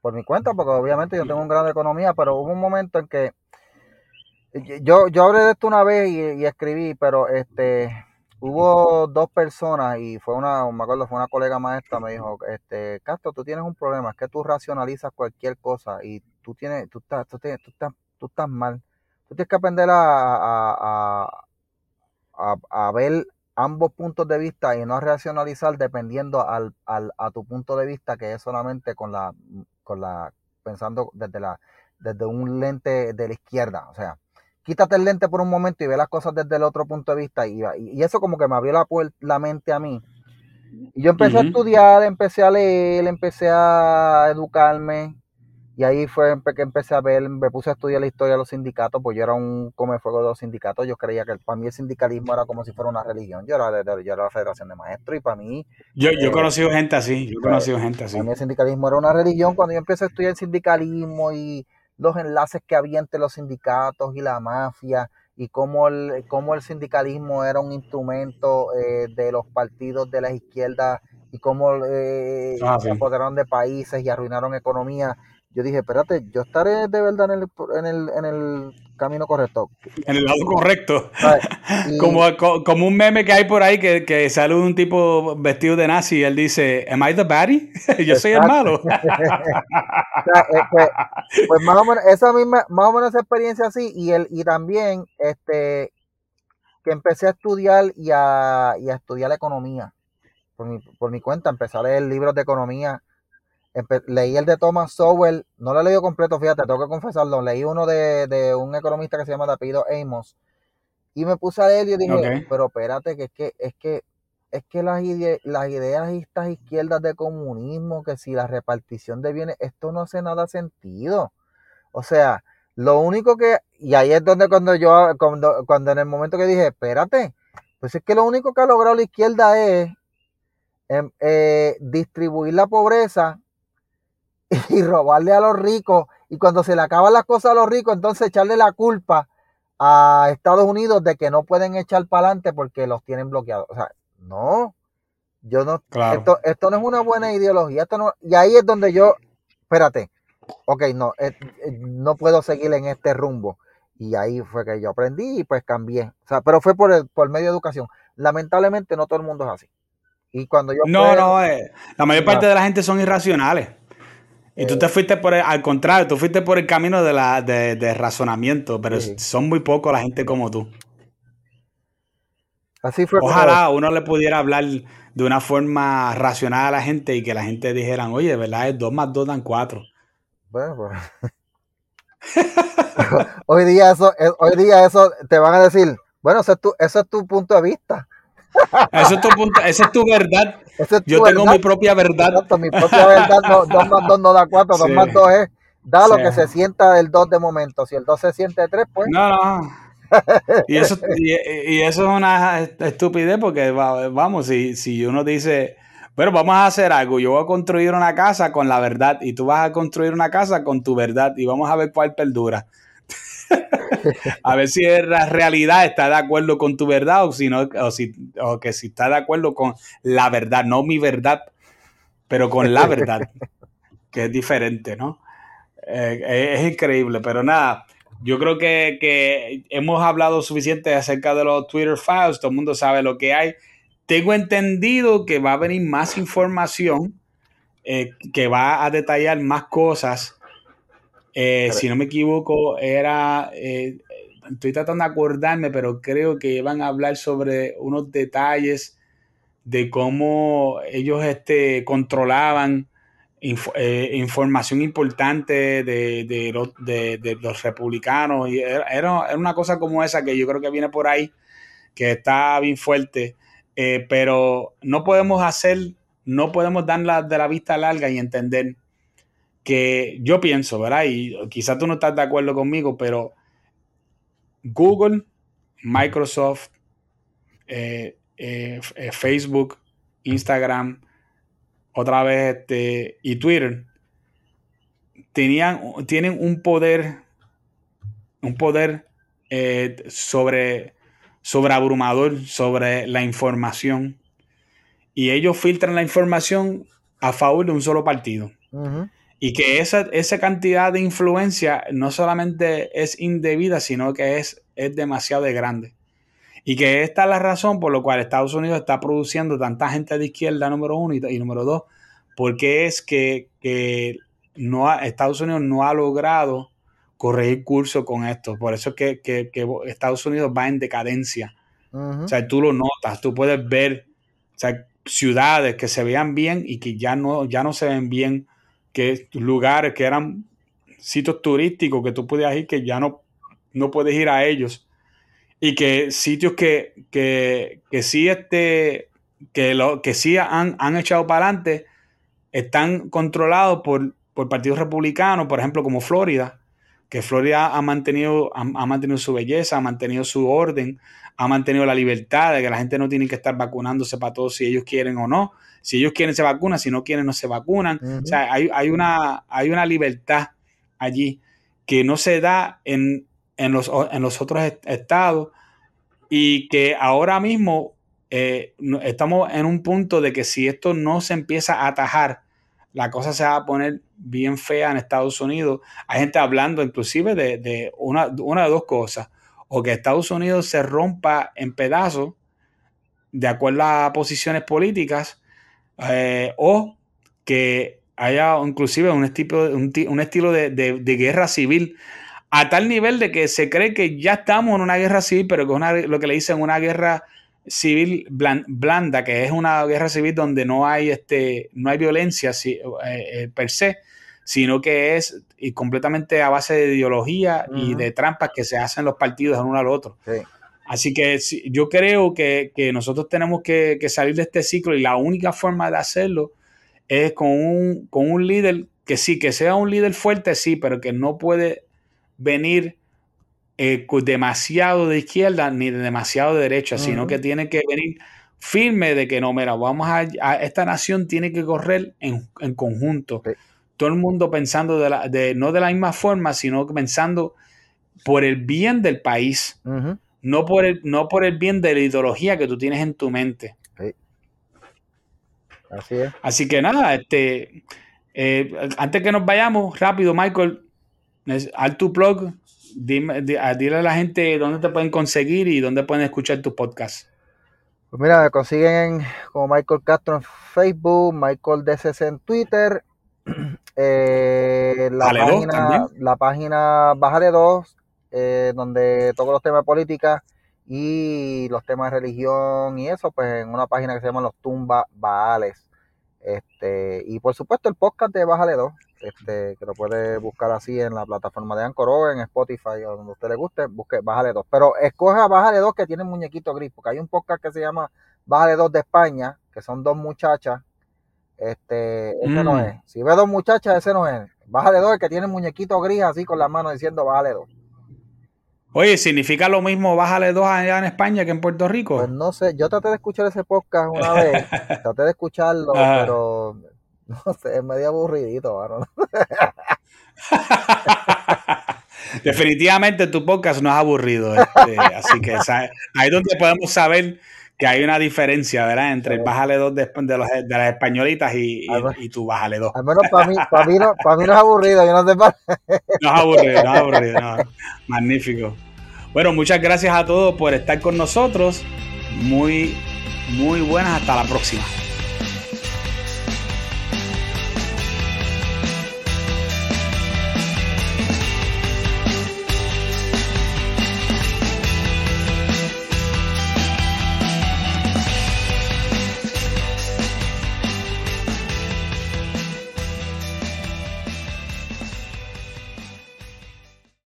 por mi cuenta, porque obviamente yo tengo un grado de economía, pero hubo un momento en que yo, yo hablé de esto una vez y, escribí, pero este hubo dos personas y fue una, me acuerdo, fue una colega maestra, me dijo, este, Castro, tú tienes un problema, es que tú racionalizas cualquier cosa y tú tienes, tú estás, tú, tienes, tú estás, tú estás mal. Tú tienes que aprender a, a, ver ambos puntos de vista y no a racionalizar dependiendo al, al, a tu punto de vista, que es solamente con la, con la, pensando desde la, desde un lente de la izquierda. O sea, quítate el lente por un momento y ve las cosas desde el otro punto de vista. Y, y eso como que me abrió la, la mente a mí. Y yo empecé a estudiar, empecé a leer, empecé a educarme. Y ahí fue que empecé a ver, me puse a estudiar la historia de los sindicatos, pues yo era un comefuego de los sindicatos. Yo creía que para mí el sindicalismo era como si fuera una religión. Yo era, yo era la Federación de Maestros y para mí. Yo, yo he eh, conocido gente así, yo he conocido gente así. Para mí el sindicalismo era una religión. Cuando yo empecé a estudiar el sindicalismo y los enlaces que había entre los sindicatos y la mafia y cómo el, cómo el sindicalismo era un instrumento eh, de los partidos de la izquierda y cómo eh, ah, se apoderaron de países y arruinaron economía yo dije, espérate, yo estaré de verdad en el, en el, en el camino correcto. En el lado correcto. como, como un meme que hay por ahí que, que sale un tipo vestido de nazi y él dice, ¿Am I the baddie? yo soy el malo. pues más o menos, esa misma, más o menos esa experiencia así, y el, y también este que empecé a estudiar y a, y a estudiar economía. Por mi, por mi cuenta, empecé a leer libros de economía leí el de Thomas Sowell, no lo he leído completo, fíjate, tengo que confesarlo, leí uno de, un economista que se llama Dapido Amos, y me puse a leer y dije, pero espérate, que es que, es que, es que las, las ideas estas izquierdas de comunismo, que si la repartición de bienes, esto no hace nada sentido. O sea, Lo único que, y ahí es donde cuando yo, cuando, cuando en el momento que dije, espérate, pues es que lo único que ha logrado la izquierda es em, eh, distribuir la pobreza y robarle a los ricos. Y cuando se le acaban las cosas a los ricos, entonces echarle la culpa a Estados Unidos de que no pueden echar para adelante porque los tienen bloqueados. O sea, no, yo no, esto, esto no es una buena ideología. Esto no, y ahí es donde yo, espérate, ok, no, eh, eh, no puedo seguir en este rumbo. Y ahí fue que yo aprendí y pues cambié. O sea, pero fue por, el, por medio de educación. Lamentablemente no todo el mundo es así. Y cuando yo... No, no, eh, la mayor parte de la gente son irracionales. Y tú te fuiste por el, al contrario, tú fuiste por el camino de, la, de, razonamiento, pero son muy pocos la gente como tú. Así fue. Ojalá uno le pudiera hablar de una forma racional a la gente y que la gente dijera, oye, ¿verdad? Es 2 más 2 dan 4. Bueno, pues. hoy día eso, eh, hoy día eso te van a decir, bueno, eso es tu, eso es tu punto de vista. Eso es tu punto, esa es tu verdad. Yo tengo mi propia verdad. Exacto, mi propia verdad, 2 más 2 no da 4, 2 más 2 es, da lo que se sienta del 2 de momento. Si el 2 se siente 3, pues. No, no. Y eso, y, eso es una estupidez porque, vamos, si, si uno dice, bueno, vamos a hacer algo, yo voy a construir una casa con la verdad y tú vas a construir una casa con tu verdad y vamos a ver cuál perdura. A ver si la realidad está de acuerdo con tu verdad o, si no, o, si, o que si está de acuerdo con la verdad, no mi verdad, pero con la verdad, que es diferente, ¿no? Eh, es increíble, pero nada, yo creo que, hemos hablado suficiente acerca de los Twitter files, todo el mundo sabe lo que hay. Tengo entendido que va a venir más información, eh, que va a detallar más cosas eh, si no me equivoco, era, eh, estoy tratando de acordarme, pero creo que iban a hablar sobre unos detalles de cómo ellos este, controlaban eh, información importante de, los, republicanos. Y era, era, una cosa como esa que yo creo que viene por ahí, que está bien fuerte. pero no podemos hacer, no podemos dar de la vista larga y entender que yo pienso, ¿verdad? Y quizás tú no estás de acuerdo conmigo, pero Google, Microsoft, eh, eh, eh, Facebook, Instagram, otra vez este, y Twitter, tenían, tienen un poder, un poder sobre, sobre abrumador sobre la información. Y ellos filtran la información a favor de un solo partido. Y que esa, esa cantidad de influencia no solamente es indebida, sino que es, es demasiado grande. Y que esta es la razón por la cual Estados Unidos está produciendo tanta gente de izquierda, número uno, y, número dos, porque es que, no Estados Unidos no ha logrado corregir curso con esto. Por eso es que, Estados Unidos va en decadencia. O sea, tú lo notas, tú puedes ver ciudades que se vean bien y que ya no, ya no se ven bien que lugares que eran sitios turísticos que tú podías ir que ya no, no puedes ir a ellos y que sitios que, que, que sí este, que lo que sí han, han echado para adelante están controlados por, por partidos republicanos, por ejemplo, como Florida, que Florida ha mantenido, ha, mantenido su belleza, ha mantenido su orden, ha mantenido la libertad de que la gente no tiene que estar vacunándose para todos si ellos quieren o no. Si ellos quieren se vacunan, si no quieren no se vacunan. O sea, hay, una, hay una libertad allí que no se da en, los, en los, otros estados y que ahora mismo eh, estamos en un punto de que si esto no se empieza a atajar, la cosa se va a poner bien fea en Estados Unidos. Hay gente hablando inclusive de, una, una de dos cosas, o que Estados Unidos se rompa en pedazos de acuerdo a posiciones políticas, eh, o que haya inclusive un, estilo, un, estilo de, guerra civil a tal nivel de que se cree que ya estamos en una guerra civil, pero que es lo que le dicen una guerra civil blanda, que es una guerra civil donde no hay, este, no hay violencia eh, eh, per se, sino que es y completamente a base de ideología y de trampas que se hacen los partidos en uno al otro. Así que yo creo que, nosotros tenemos que, salir de este ciclo y la única forma de hacerlo es con un, con un líder que sí, que sea un líder fuerte, sí, pero que no puede venir eh, demasiado de izquierda ni de demasiado de derecha, sino que tiene que venir firme de que no, mira, vamos a, esta nación tiene que correr en, conjunto. Todo el mundo pensando de, la, de, no de la misma forma, sino pensando por el bien del país, no, por el, no por el bien de la ideología que tú tienes en tu mente. Así es. Así que nada, este, eh, antes que nos vayamos, rápido, Michael, al tu blog, dime, dile a la gente dónde te pueden conseguir y dónde pueden escuchar tu podcast. Pues mira, me consiguen como Michael Castro en Facebook, Michael DCC en Twitter, eh, la, página, la página Bájale 2, eh, donde todos los temas de política y los temas de religión y eso, pues en una página que se llama Los Tumba Baales. Este, y por supuesto el podcast de Bájale 2, este, que lo puede buscar así en la plataforma de Anchor o en Spotify o donde a usted le guste, busque Bájale 2. Pero escoja Bájale 2 que tiene muñequito gris, porque hay un podcast que se llama Bájale 2 de España, que son dos muchachas. Este, ese no mm. es. Si ve dos muchachas, ese no es. Bájale 2 que tiene muñequito gris así con la mano diciendo Bájale 2. Oye, ¿significa lo mismo bájale dos allá en España que en Puerto Rico? Pues no sé, yo traté de escuchar ese podcast una vez, traté de escucharlo, pero No sé, es medio aburridito, Definitivamente tu podcast no es aburrido. Este, así que ahí es donde podemos saber que hay una diferencia, ¿verdad? Entre el bájale dos de, de, las españolitas y, y, tu bájale dos. Al menos para mí, para mí, no, para mí no es aburrido, yo no sé para... No es aburrido, no es aburrido, no. Magnífico. Bueno, muchas gracias a todos por estar con nosotros. Muy, muy buenas. Hasta la próxima.